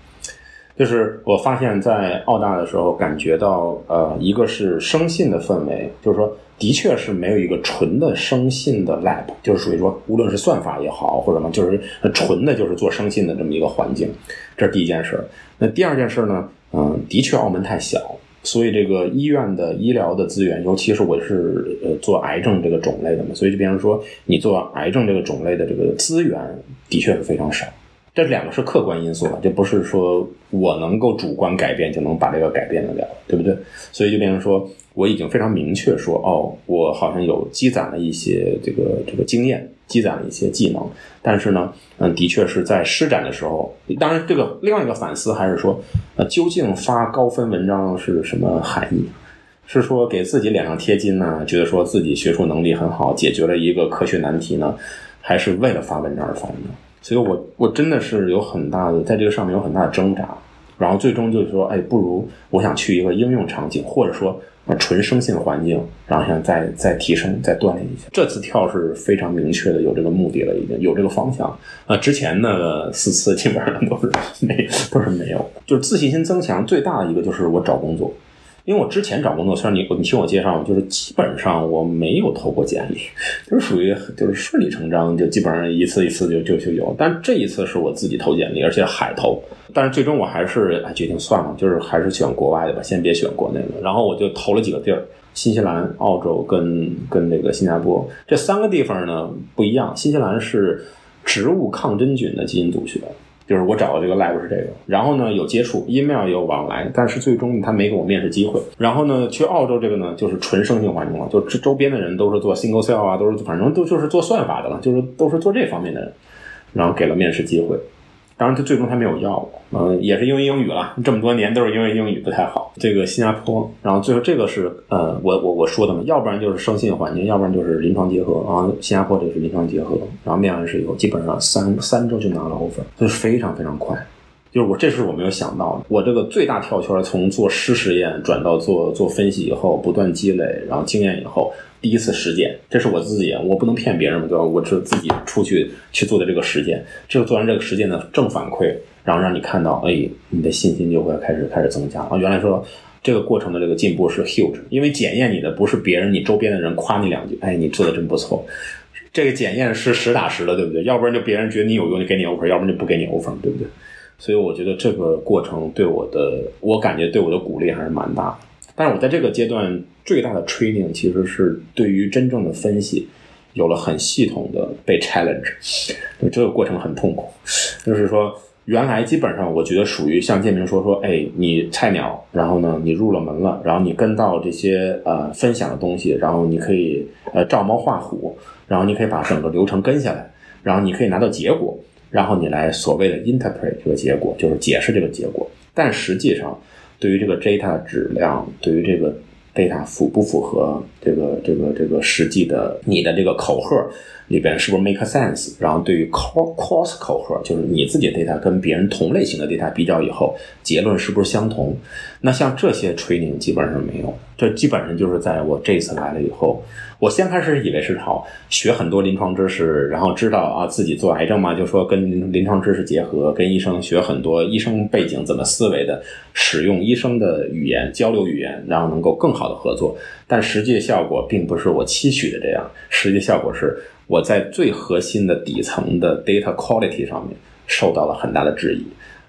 就是我发现，在澳大的时候，感觉到呃，一个是生信的氛围，就是说，的确是没有一个纯的生信的 lab，就是属于说，无论是算法也好，或者什么，就是纯的，就是做生信的这么一个环境。这是第一件事。那第二件事呢？嗯，的确，澳门太小，所以这个医院的医疗的资源，尤其是我是呃做癌症这个种类的嘛，所以就比方说，你做癌症这个种类的这个资源，的确是非常少。这两个是客观因素了，就不是说我能够主观改变就能把这个改变得了，对不对？所以就变成说，我已经非常明确说，哦，我好像有积攒了一些这个这个经验，积攒了一些技能，但是呢，嗯，的确是在施展的时候，当然这个另外一个反思还是说，呃，究竟发高分文章是什么含义？是说给自己脸上贴金呢？觉得说自己学术能力很好，解决了一个科学难题呢？还是为了发文章而发文章？所以，我我真的是有很大的在这个上面有很大的挣扎，然后最终就是说，哎，不如我想去一个应用场景，或者说纯生性环境，然后想再再提升、再锻炼一下。这次跳是非常明确的，有这个目的了，已经有这个方向。啊，之前呢四次基本上都是没都是没有，就是自信心增强最大的一个就是我找工作。因为我之前找工作，虽然你你听我介绍，就是基本上我没有投过简历，就是属于就是顺理成章，就基本上一次一次就就就有。但这一次是我自己投简历，而且海投，但是最终我还是决定算了，就是还是选国外的吧，先别选国内的。然后我就投了几个地儿，新西兰、澳洲跟跟那个新加坡这三个地方呢不一样。新西兰是植物抗真菌的基因组学。就是我找的这个 lab 是这个，然后呢有接触，email 也有往来，但是最终他没给我面试机会。然后呢去澳洲这个呢就是纯生性环境了，就周边的人都是做 single cell 啊，都是反正都就是做算法的了，就是都是做这方面的人，然后给了面试机会。当然，他最终他没有要，嗯，也是因为英语了，这么多年都是因为英语不太好。这个新加坡，然后最后这个是，呃，我我我说的嘛，要不然就是生信环境，要不然就是临床结合啊。新加坡这个是临床结合，然后面完试以后，基本上三三周就拿了 offer，就是非常非常快。就是我，这是我没有想到的。我这个最大跳圈，从做实实验转到做做分析以后，不断积累，然后经验以后，第一次实践，这是我自己，我不能骗别人嘛，对吧？我是自己出去去做的这个实践，这个做完这个实践的正反馈，然后让你看到，哎，你的信心就会开始开始增加啊。原来说这个过程的这个进步是 huge，因为检验你的不是别人，你周边的人夸你两句，哎，你做的真不错。这个检验是实打实的，对不对？要不然就别人觉得你有用就给你 offer，要不然就不给你 offer，对不对？所以我觉得这个过程对我的，我感觉对我的鼓励还是蛮大的。但是我在这个阶段最大的 training 其实是对于真正的分析有了很系统的被 challenge，这个过程很痛苦。就是说，原来基本上我觉得属于像建明说说，哎，你菜鸟，然后呢你入了门了，然后你跟到这些呃分享的东西，然后你可以呃照猫画虎，然后你可以把整个流程跟下来。然后你可以拿到结果，然后你来所谓的 interpret 这个结果，就是解释这个结果。但实际上，对于这个 data 质量，对于这个 data 符不符合这个这个这个实际的你的这个口号里边是不是 make sense？然后对于 cross 口核，就是你自己的 data 跟别人同类型的 data 比较以后，结论是不是相同？那像这些 training 基本上没有，这基本上就是在我这次来了以后。我先开始以为是好学很多临床知识，然后知道啊自己做癌症嘛，就说跟临床知识结合，跟医生学很多医生背景怎么思维的，使用医生的语言交流语言，然后能够更好的合作。但实际效果并不是我期许的这样，实际效果是我在最核心的底层的 data quality 上面受到了很大的质疑，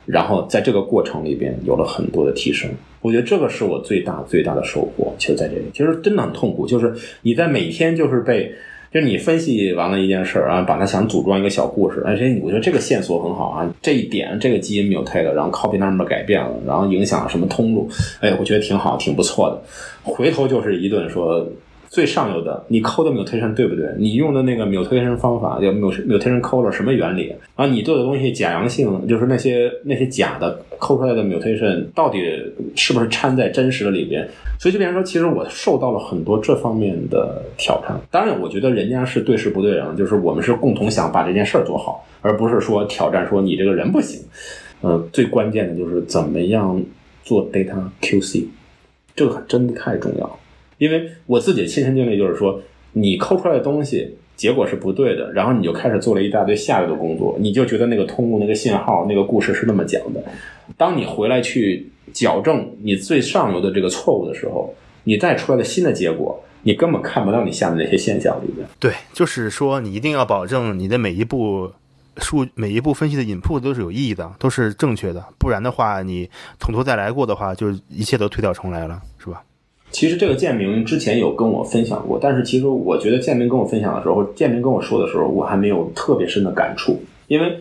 然后在这个过程里边有了很多的提升。我觉得这个是我最大最大的收获，其实在这里，其实真的很痛苦。就是你在每天就是被，就你分析完了一件事儿啊，把它想组装一个小故事，而且我觉得这个线索很好啊，这一点这个基因 mutate 然后 copy number 改变了，然后影响了什么通路，哎，我觉得挺好，挺不错的。回头就是一顿说。最上游的，你抠的 mutation 对不对？你用的那个 mutation 方法叫 mutation caller 什么原理？然后你做的东西假阳性，就是那些那些假的抠出来的 mutation 到底是不是掺在真实的里边？所以就变成说，其实我受到了很多这方面的挑战。当然，我觉得人家是对事不对人，就是我们是共同想把这件事儿做好，而不是说挑战说你这个人不行。呃，最关键的就是怎么样做 data QC，这个真的太重要。因为我自己亲身经历就是说，你抠出来的东西结果是不对的，然后你就开始做了一大堆下游的工作，你就觉得那个通路、那个信号、那个故事是那么讲的。当你回来去矫正你最上游的这个错误的时候，你再出来的新的结果，你根本看不到你下面那些现象里面。对，就是说你一定要保证你的每一步数、每一步分析的引铺都是有意义的，都是正确的，不然的话，你从头再来过的话，就一切都推倒重来了，是吧？其实这个建明之前有跟我分享过，但是其实我觉得建明跟我分享的时候，建明跟我说的时候，我还没有特别深的感触，因为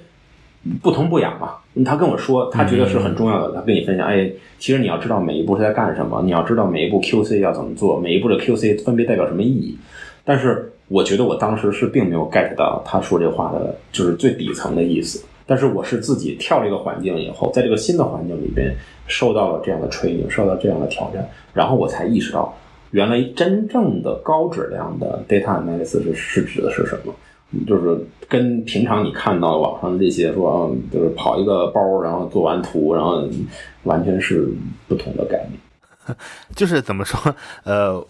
不疼不痒嘛。他跟我说，他觉得是很重要的，他跟你分享，哎，其实你要知道每一步是在干什么，你要知道每一步 QC 要怎么做，每一步的 QC 分别代表什么意义。但是我觉得我当时是并没有 get 到他说这话的就是最底层的意思。但是我是自己跳了一个环境以后，在这个新的环境里边受到了这样的锤炼受到这样的挑战，然后我才意识到，原来真正的高质量的 data analysis 是是指的是什么？就是跟平常你看到网上的这些说，嗯，就是跑一个包，然后做完图，然后完全是不同的概念。就是怎么说，呃。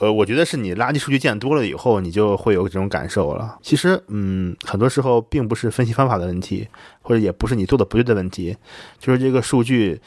呃，我觉得是你垃圾数据见多了以后，你就会有这种感受了。其实，嗯，很多时候并不是分析方法的问题，或者也不是你做的不对的问题，就是这个数据，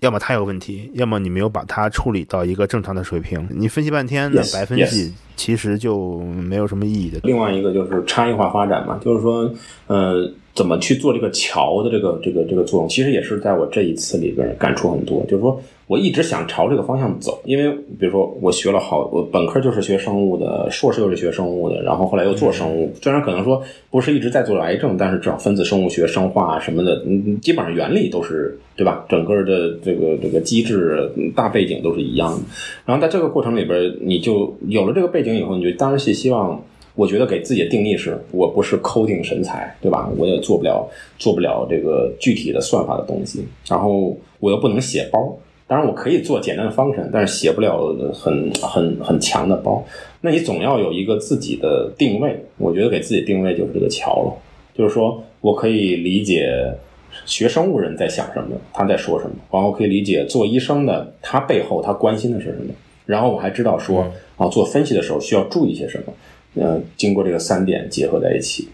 要么它有问题，要么你没有把它处理到一个正常的水平。你分析半天的白分析，其实就没有什么意义的。另外一个就是差异化发展嘛，就是说，呃，怎么去做这个桥的这个这个这个作用，其实也是在我这一次里边感触很多，就是说。我一直想朝这个方向走，因为比如说我学了好，我本科就是学生物的，硕士又是学生物的，然后后来又做生物。虽然可能说不是一直在做癌症，但是至少分子生物学、生化什么的，嗯，基本上原理都是对吧？整个的这个这个机制大背景都是一样的。然后在这个过程里边，你就有了这个背景以后，你就当然是希望，我觉得给自己的定义是我不是 coding 神才，对吧？我也做不了做不了这个具体的算法的东西，然后我又不能写包。当然，我可以做简单的方程，但是写不了很很很强的包。那你总要有一个自己的定位。我觉得给自己定位就是这个桥了，就是说我可以理解学生物人在想什么，他在说什么，然后可以理解做医生的他背后他关心的是什么，然后我还知道说啊做分析的时候需要注意些什么。呃，经过这个三点结合在一起。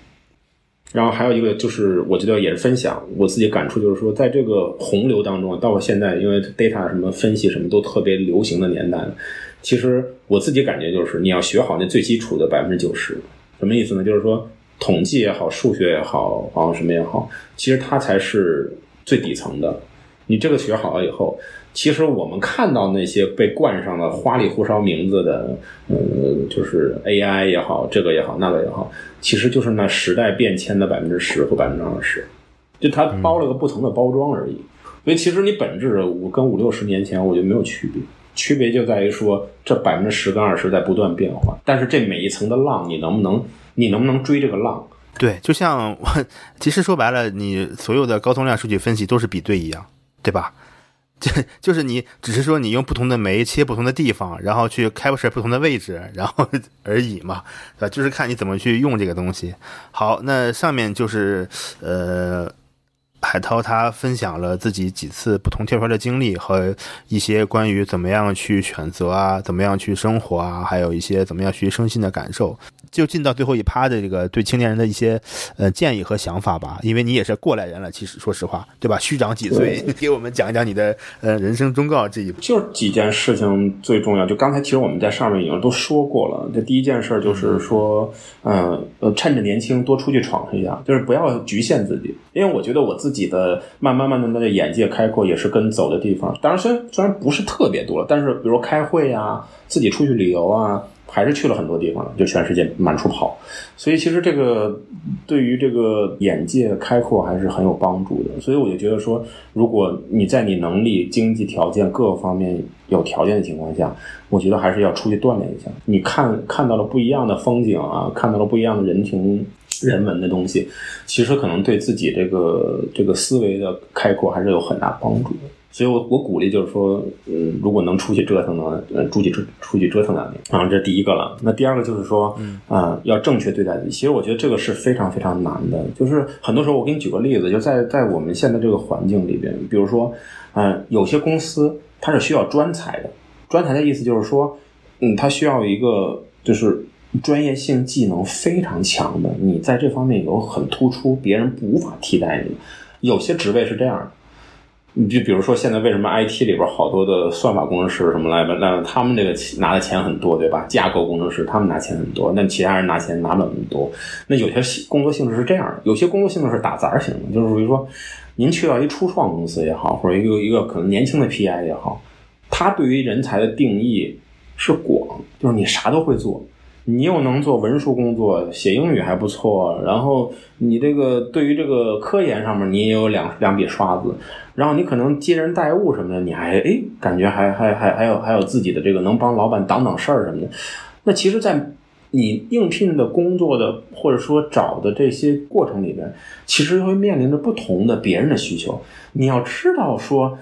然后还有一个就是，我觉得也是分享我自己感触，就是说，在这个洪流当中，到了现在，因为 data 什么分析什么都特别流行的年代，其实我自己感觉就是，你要学好那最基础的百分之九十，什么意思呢？就是说，统计也好，数学也好，然后什么也好，其实它才是最底层的。你这个学好了以后。其实我们看到那些被冠上了花里胡哨名字的，呃，就是 AI 也好，这个也好，那个也好，其实就是那时代变迁的百分之十或百分之二十，就它包了个不同的包装而已。所以其实你本质五跟五六十年前我觉得没有区别，区别就在于说这百分之十跟二十在不断变化，但是这每一层的浪你能不能你能不能追这个浪，对，就像我，其实说白了，你所有的高通量数据分析都是比对一样，对吧？就 就是你只是说你用不同的酶切不同的地方，然后去 capture 不同的位置，然后 而已嘛，对吧？就是看你怎么去用这个东西。好，那上面就是呃。海涛他分享了自己几次不同跳槽的经历和一些关于怎么样去选择啊，怎么样去生活啊，还有一些怎么样去生心的感受。就进到最后一趴的这个对青年人的一些呃建议和想法吧，因为你也是过来人了，其实说实话，对吧？虚长几岁，给我们讲一讲你的呃人生忠告这一步。就是几件事情最重要，就刚才其实我们在上面已经都说过了。这第一件事就是说，嗯呃，趁着年轻多出去闯一下，就是不要局限自己。因为我觉得我自己的慢慢慢慢的眼界开阔，也是跟走的地方。当然，虽然虽然不是特别多，但是比如说开会啊，自己出去旅游啊。还是去了很多地方，就全世界满处跑，所以其实这个对于这个眼界开阔还是很有帮助的。所以我就觉得说，如果你在你能力、经济条件各方面有条件的情况下，我觉得还是要出去锻炼一下。你看看到了不一样的风景啊，看到了不一样的人情人文的东西，其实可能对自己这个这个思维的开阔还是有很大帮助。所以，我我鼓励就是说，嗯，如果能出去折腾呢，呃，出去出出去折腾两年啊，这第一个了。那第二个就是说，啊，要正确对待自己。其实我觉得这个是非常非常难的。就是很多时候，我给你举个例子，就在在我们现在这个环境里边，比如说，嗯，有些公司它是需要专才的，专才的意思就是说，嗯，它需要一个就是专业性技能非常强的，你在这方面有很突出，别人无法替代你。有些职位是这样的。你就比如说，现在为什么 IT 里边好多的算法工程师什么来着？那他们这个拿的钱很多，对吧？架构工程师他们拿钱很多，那其他人拿钱拿不了那么多。那有些工作性质是这样的，有些工作性质是打杂型的，就是属于说，您去到一初创公司也好，或者一个一个可能年轻的 PI 也好，他对于人才的定义是广，就是你啥都会做。你又能做文书工作，写英语还不错，然后你这个对于这个科研上面你也有两两笔刷子，然后你可能接人待物什么的，你还哎感觉还还还还有还有自己的这个能帮老板挡挡事儿什么的。那其实，在你应聘的工作的或者说找的这些过程里边，其实会面临着不同的别人的需求，你要知道说。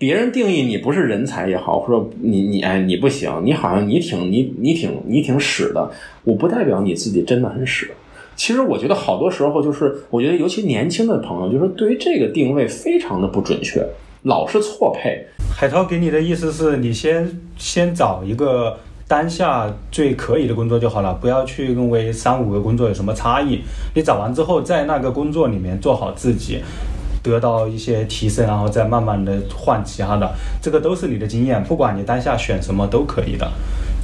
别人定义你不是人才也好，或者你你哎你不行，你好像你挺你你挺你挺屎的，我不代表你自己真的很屎。其实我觉得好多时候就是，我觉得尤其年轻的朋友，就是对于这个定位非常的不准确，老是错配。海涛给你的意思是你先先找一个当下最可以的工作就好了，不要去认为三五个工作有什么差异。你找完之后，在那个工作里面做好自己。得到一些提升，然后再慢慢的换其他的，这个都是你的经验。不管你当下选什么都可以的，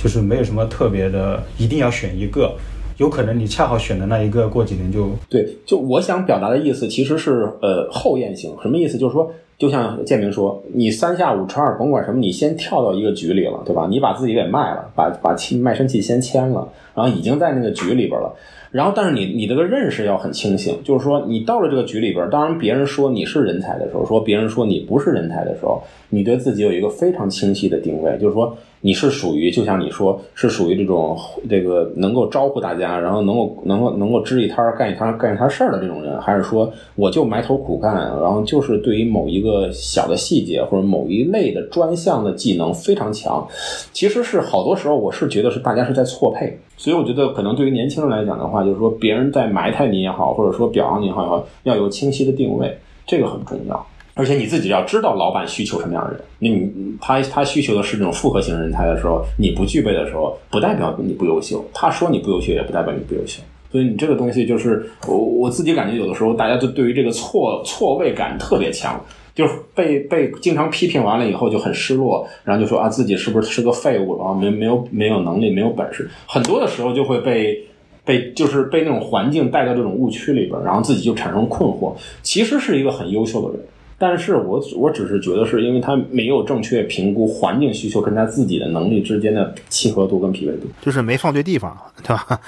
就是没有什么特别的，一定要选一个。有可能你恰好选的那一个，过几年就对。就我想表达的意思，其实是呃后验性。什么意思？就是说，就像建明说，你三下五除二，甭管什么，你先跳到一个局里了，对吧？你把自己给卖了，把把契卖身契先签了，然后已经在那个局里边了。然后，但是你你这个认识要很清醒，就是说，你到了这个局里边，当然别人说你是人才的时候，说别人说你不是人才的时候，你对自己有一个非常清晰的定位，就是说。你是属于，就像你说，是属于这种这个能够招呼大家，然后能够能够能够支一摊干一摊干一摊事儿的这种人，还是说我就埋头苦干，然后就是对于某一个小的细节或者某一类的专项的技能非常强？其实是好多时候我是觉得是大家是在错配，所以我觉得可能对于年轻人来讲的话，就是说别人在埋汰你也好，或者说表扬你也好，要有清晰的定位，这个很重要。而且你自己要知道老板需求什么样的人，你他他需求的是这种复合型人才的时候，你不具备的时候，不代表你不优秀。他说你不优秀，也不代表你不优秀。所以你这个东西就是我我自己感觉，有的时候大家就对于这个错错位感特别强，就是被被经常批评完了以后就很失落，然后就说啊自己是不是是个废物啊，没没有没有能力，没有本事。很多的时候就会被被就是被那种环境带到这种误区里边，然后自己就产生困惑。其实是一个很优秀的人。但是我我只是觉得是因为他没有正确评估环境需求跟他自己的能力之间的契合度跟匹配度，就是没放对地方，对吧？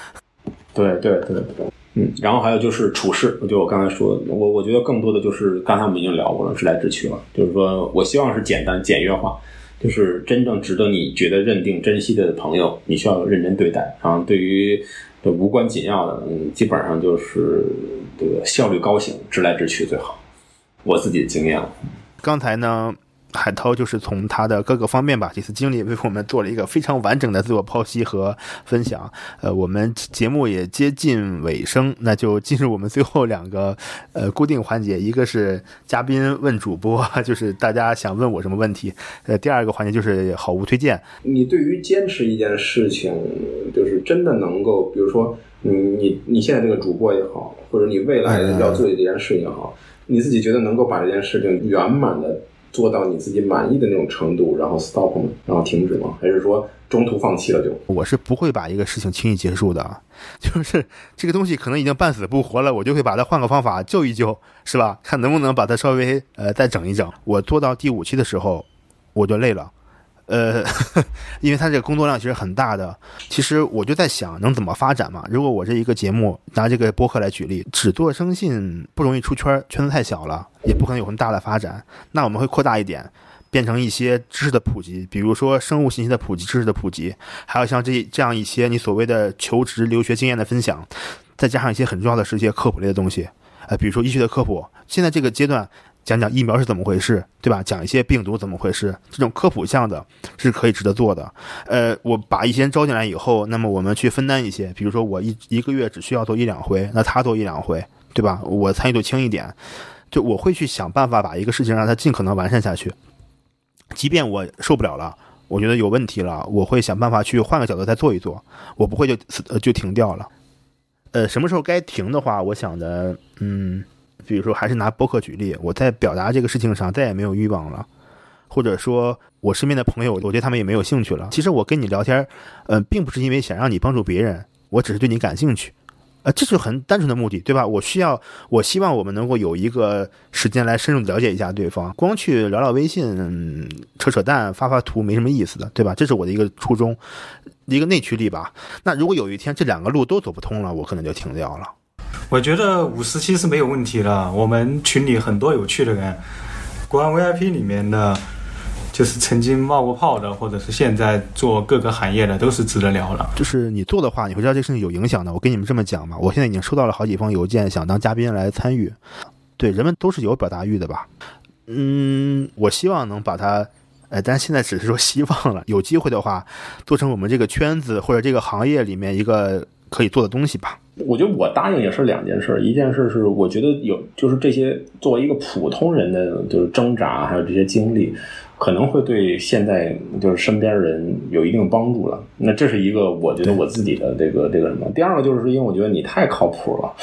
对对对对，嗯，然后还有就是处事，就我刚才说，我我觉得更多的就是刚才我们已经聊过了，直来直去了，就是说我希望是简单简约化，就是真正值得你觉得认定珍惜的朋友，你需要认真对待，然后对于。就无关紧要的，嗯，基本上就是这个效率高型，直来直去最好。我自己的经验了。刚才呢？海涛就是从他的各个方面吧，这次经历为我们做了一个非常完整的自我剖析和分享。呃，我们节目也接近尾声，那就进入我们最后两个呃固定环节，一个是嘉宾问主播，就是大家想问我什么问题。呃，第二个环节就是好物推荐。你对于坚持一件事情，就是真的能够，比如说你你你现在这个主播也好，或者你未来要做的这件事情也好，你自己觉得能够把这件事情圆满的。做到你自己满意的那种程度，然后 stop 吗？然后停止吗？还是说中途放弃了就？我是不会把一个事情轻易结束的，就是这个东西可能已经半死不活了，我就会把它换个方法救一救，是吧？看能不能把它稍微呃再整一整。我做到第五期的时候，我就累了。呃，因为他这个工作量其实很大的，其实我就在想能怎么发展嘛。如果我这一个节目拿这个播客来举例，只做声信不容易出圈，圈子太小了，也不可能有很大的发展。那我们会扩大一点，变成一些知识的普及，比如说生物信息的普及、知识的普及，还有像这这样一些你所谓的求职留学经验的分享，再加上一些很重要的是一些科普类的东西，呃，比如说医学的科普。现在这个阶段。讲讲疫苗是怎么回事，对吧？讲一些病毒怎么回事，这种科普项的是可以值得做的。呃，我把一些人招进来以后，那么我们去分担一些，比如说我一一个月只需要做一两回，那他做一两回，对吧？我参与度轻一点，就我会去想办法把一个事情让它尽可能完善下去。即便我受不了了，我觉得有问题了，我会想办法去换个角度再做一做，我不会就呃就停掉了。呃，什么时候该停的话，我想的，嗯。比如说，还是拿播客举例，我在表达这个事情上再也没有欲望了，或者说，我身边的朋友，我对他们也没有兴趣了。其实我跟你聊天，呃，并不是因为想让你帮助别人，我只是对你感兴趣，呃，这是很单纯的目的，对吧？我需要，我希望我们能够有一个时间来深入了解一下对方，光去聊聊微信、扯扯淡、发发图没什么意思的，对吧？这是我的一个初衷，一个内驱力吧。那如果有一天这两个路都走不通了，我可能就停掉了。我觉得五十期是没有问题的。我们群里很多有趣的人，国安 VIP 里面的，就是曾经冒过泡的，或者是现在做各个行业的，都是值得聊了。就是你做的话，你会知道这事情有影响的。我跟你们这么讲吧，我现在已经收到了好几封邮件，想当嘉宾来参与。对，人们都是有表达欲的吧？嗯，我希望能把它，呃，但现在只是说希望了。有机会的话，做成我们这个圈子或者这个行业里面一个可以做的东西吧。我觉得我答应也是两件事，一件事是我觉得有，就是这些作为一个普通人的就是挣扎，还有这些经历，可能会对现在就是身边人有一定帮助了。那这是一个我觉得我自己的这个这个什么。第二个就是因为我觉得你太靠谱了。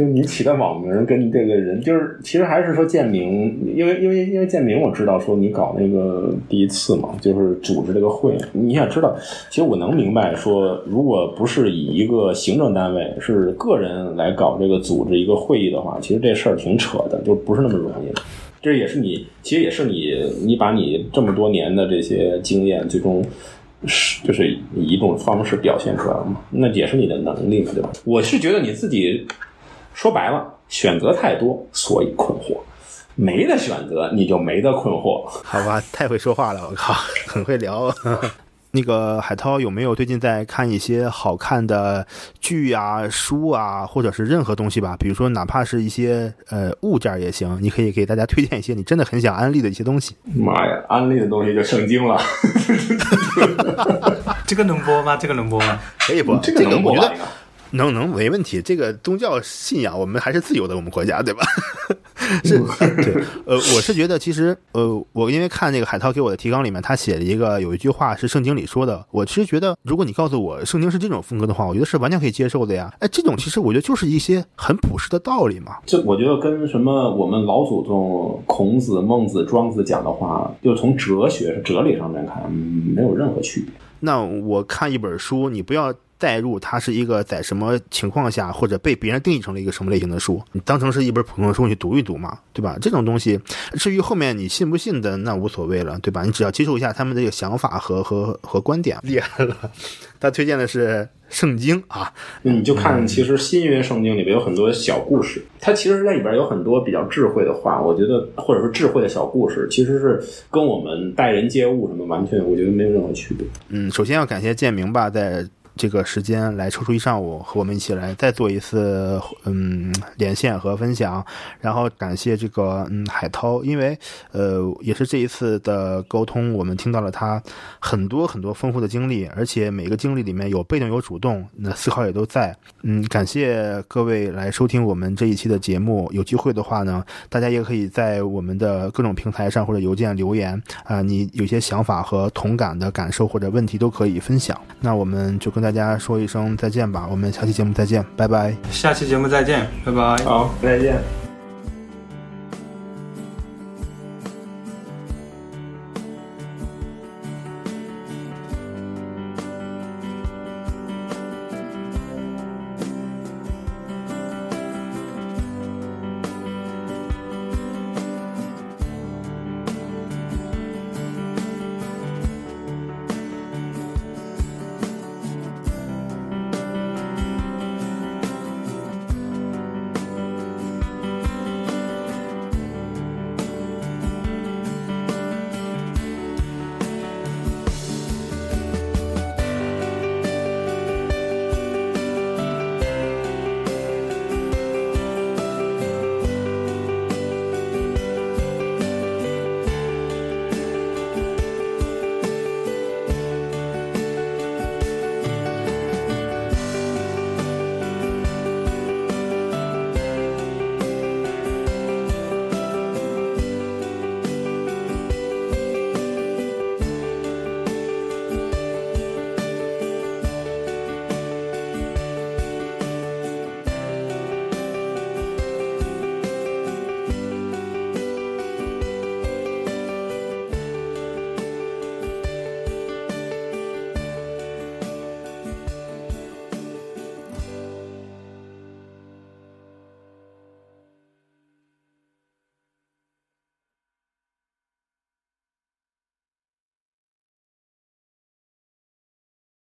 就你起的网名跟这个人，就是其实还是说建明，因为因为因为建明我知道说你搞那个第一次嘛，就是组织这个会，你想知道，其实我能明白说，如果不是以一个行政单位，是个人来搞这个组织一个会议的话，其实这事儿挺扯的，就不是那么容易。这也是你，其实也是你，你把你这么多年的这些经验，最终是就是以一种方式表现出来了嘛？那也是你的能力嘛，对吧？我是觉得你自己。说白了，选择太多，所以困惑；没得选择，你就没得困惑。好吧，太会说话了，我靠，很会聊。那个海涛有没有最近在看一些好看的剧啊、书啊，或者是任何东西吧？比如说，哪怕是一些呃物件也行，你可以给大家推荐一些你真的很想安利的一些东西。妈呀，安利的东西就圣经了。这个能播吗？这个能播吗？可以播，这个能播吧？能能没问题，这个宗教信仰我们还是自由的，我们国家对吧？是，对，呃，我是觉得其实，呃，我因为看那个海涛给我的提纲里面，他写了一个有一句话是圣经里说的，我其实觉得，如果你告诉我圣经是这种风格的话，我觉得是完全可以接受的呀。哎，这种其实我觉得就是一些 很朴实的道理嘛。这我觉得跟什么我们老祖宗孔子、孟子、庄子讲的话，就从哲学、哲理上面看，没有任何区别。那我看一本书，你不要。代入它是一个在什么情况下，或者被别人定义成了一个什么类型的书，你当成是一本普通的书去读一读嘛，对吧？这种东西，至于后面你信不信的，那无所谓了，对吧？你只要接受一下他们的这个想法和和和观点，厉害了。他推荐的是圣经啊，你就看，其实新约圣经里边有很多小故事，它其实在里边有很多比较智慧的话，我觉得或者说智慧的小故事，其实是跟我们待人接物什么完全，我觉得没有任何区别。嗯，首先要感谢建明吧，在。这个时间来抽出一上午和我们一起来再做一次嗯连线和分享，然后感谢这个嗯海涛，因为呃也是这一次的沟通，我们听到了他很多很多丰富的经历，而且每个经历里面有被动有主动，那思考也都在。嗯，感谢各位来收听我们这一期的节目，有机会的话呢，大家也可以在我们的各种平台上或者邮件留言啊，你有些想法和同感的感受或者问题都可以分享。那我们就跟大大家说一声再见吧，我们下期节目再见，拜拜。下期节目再见，拜拜。好，再见。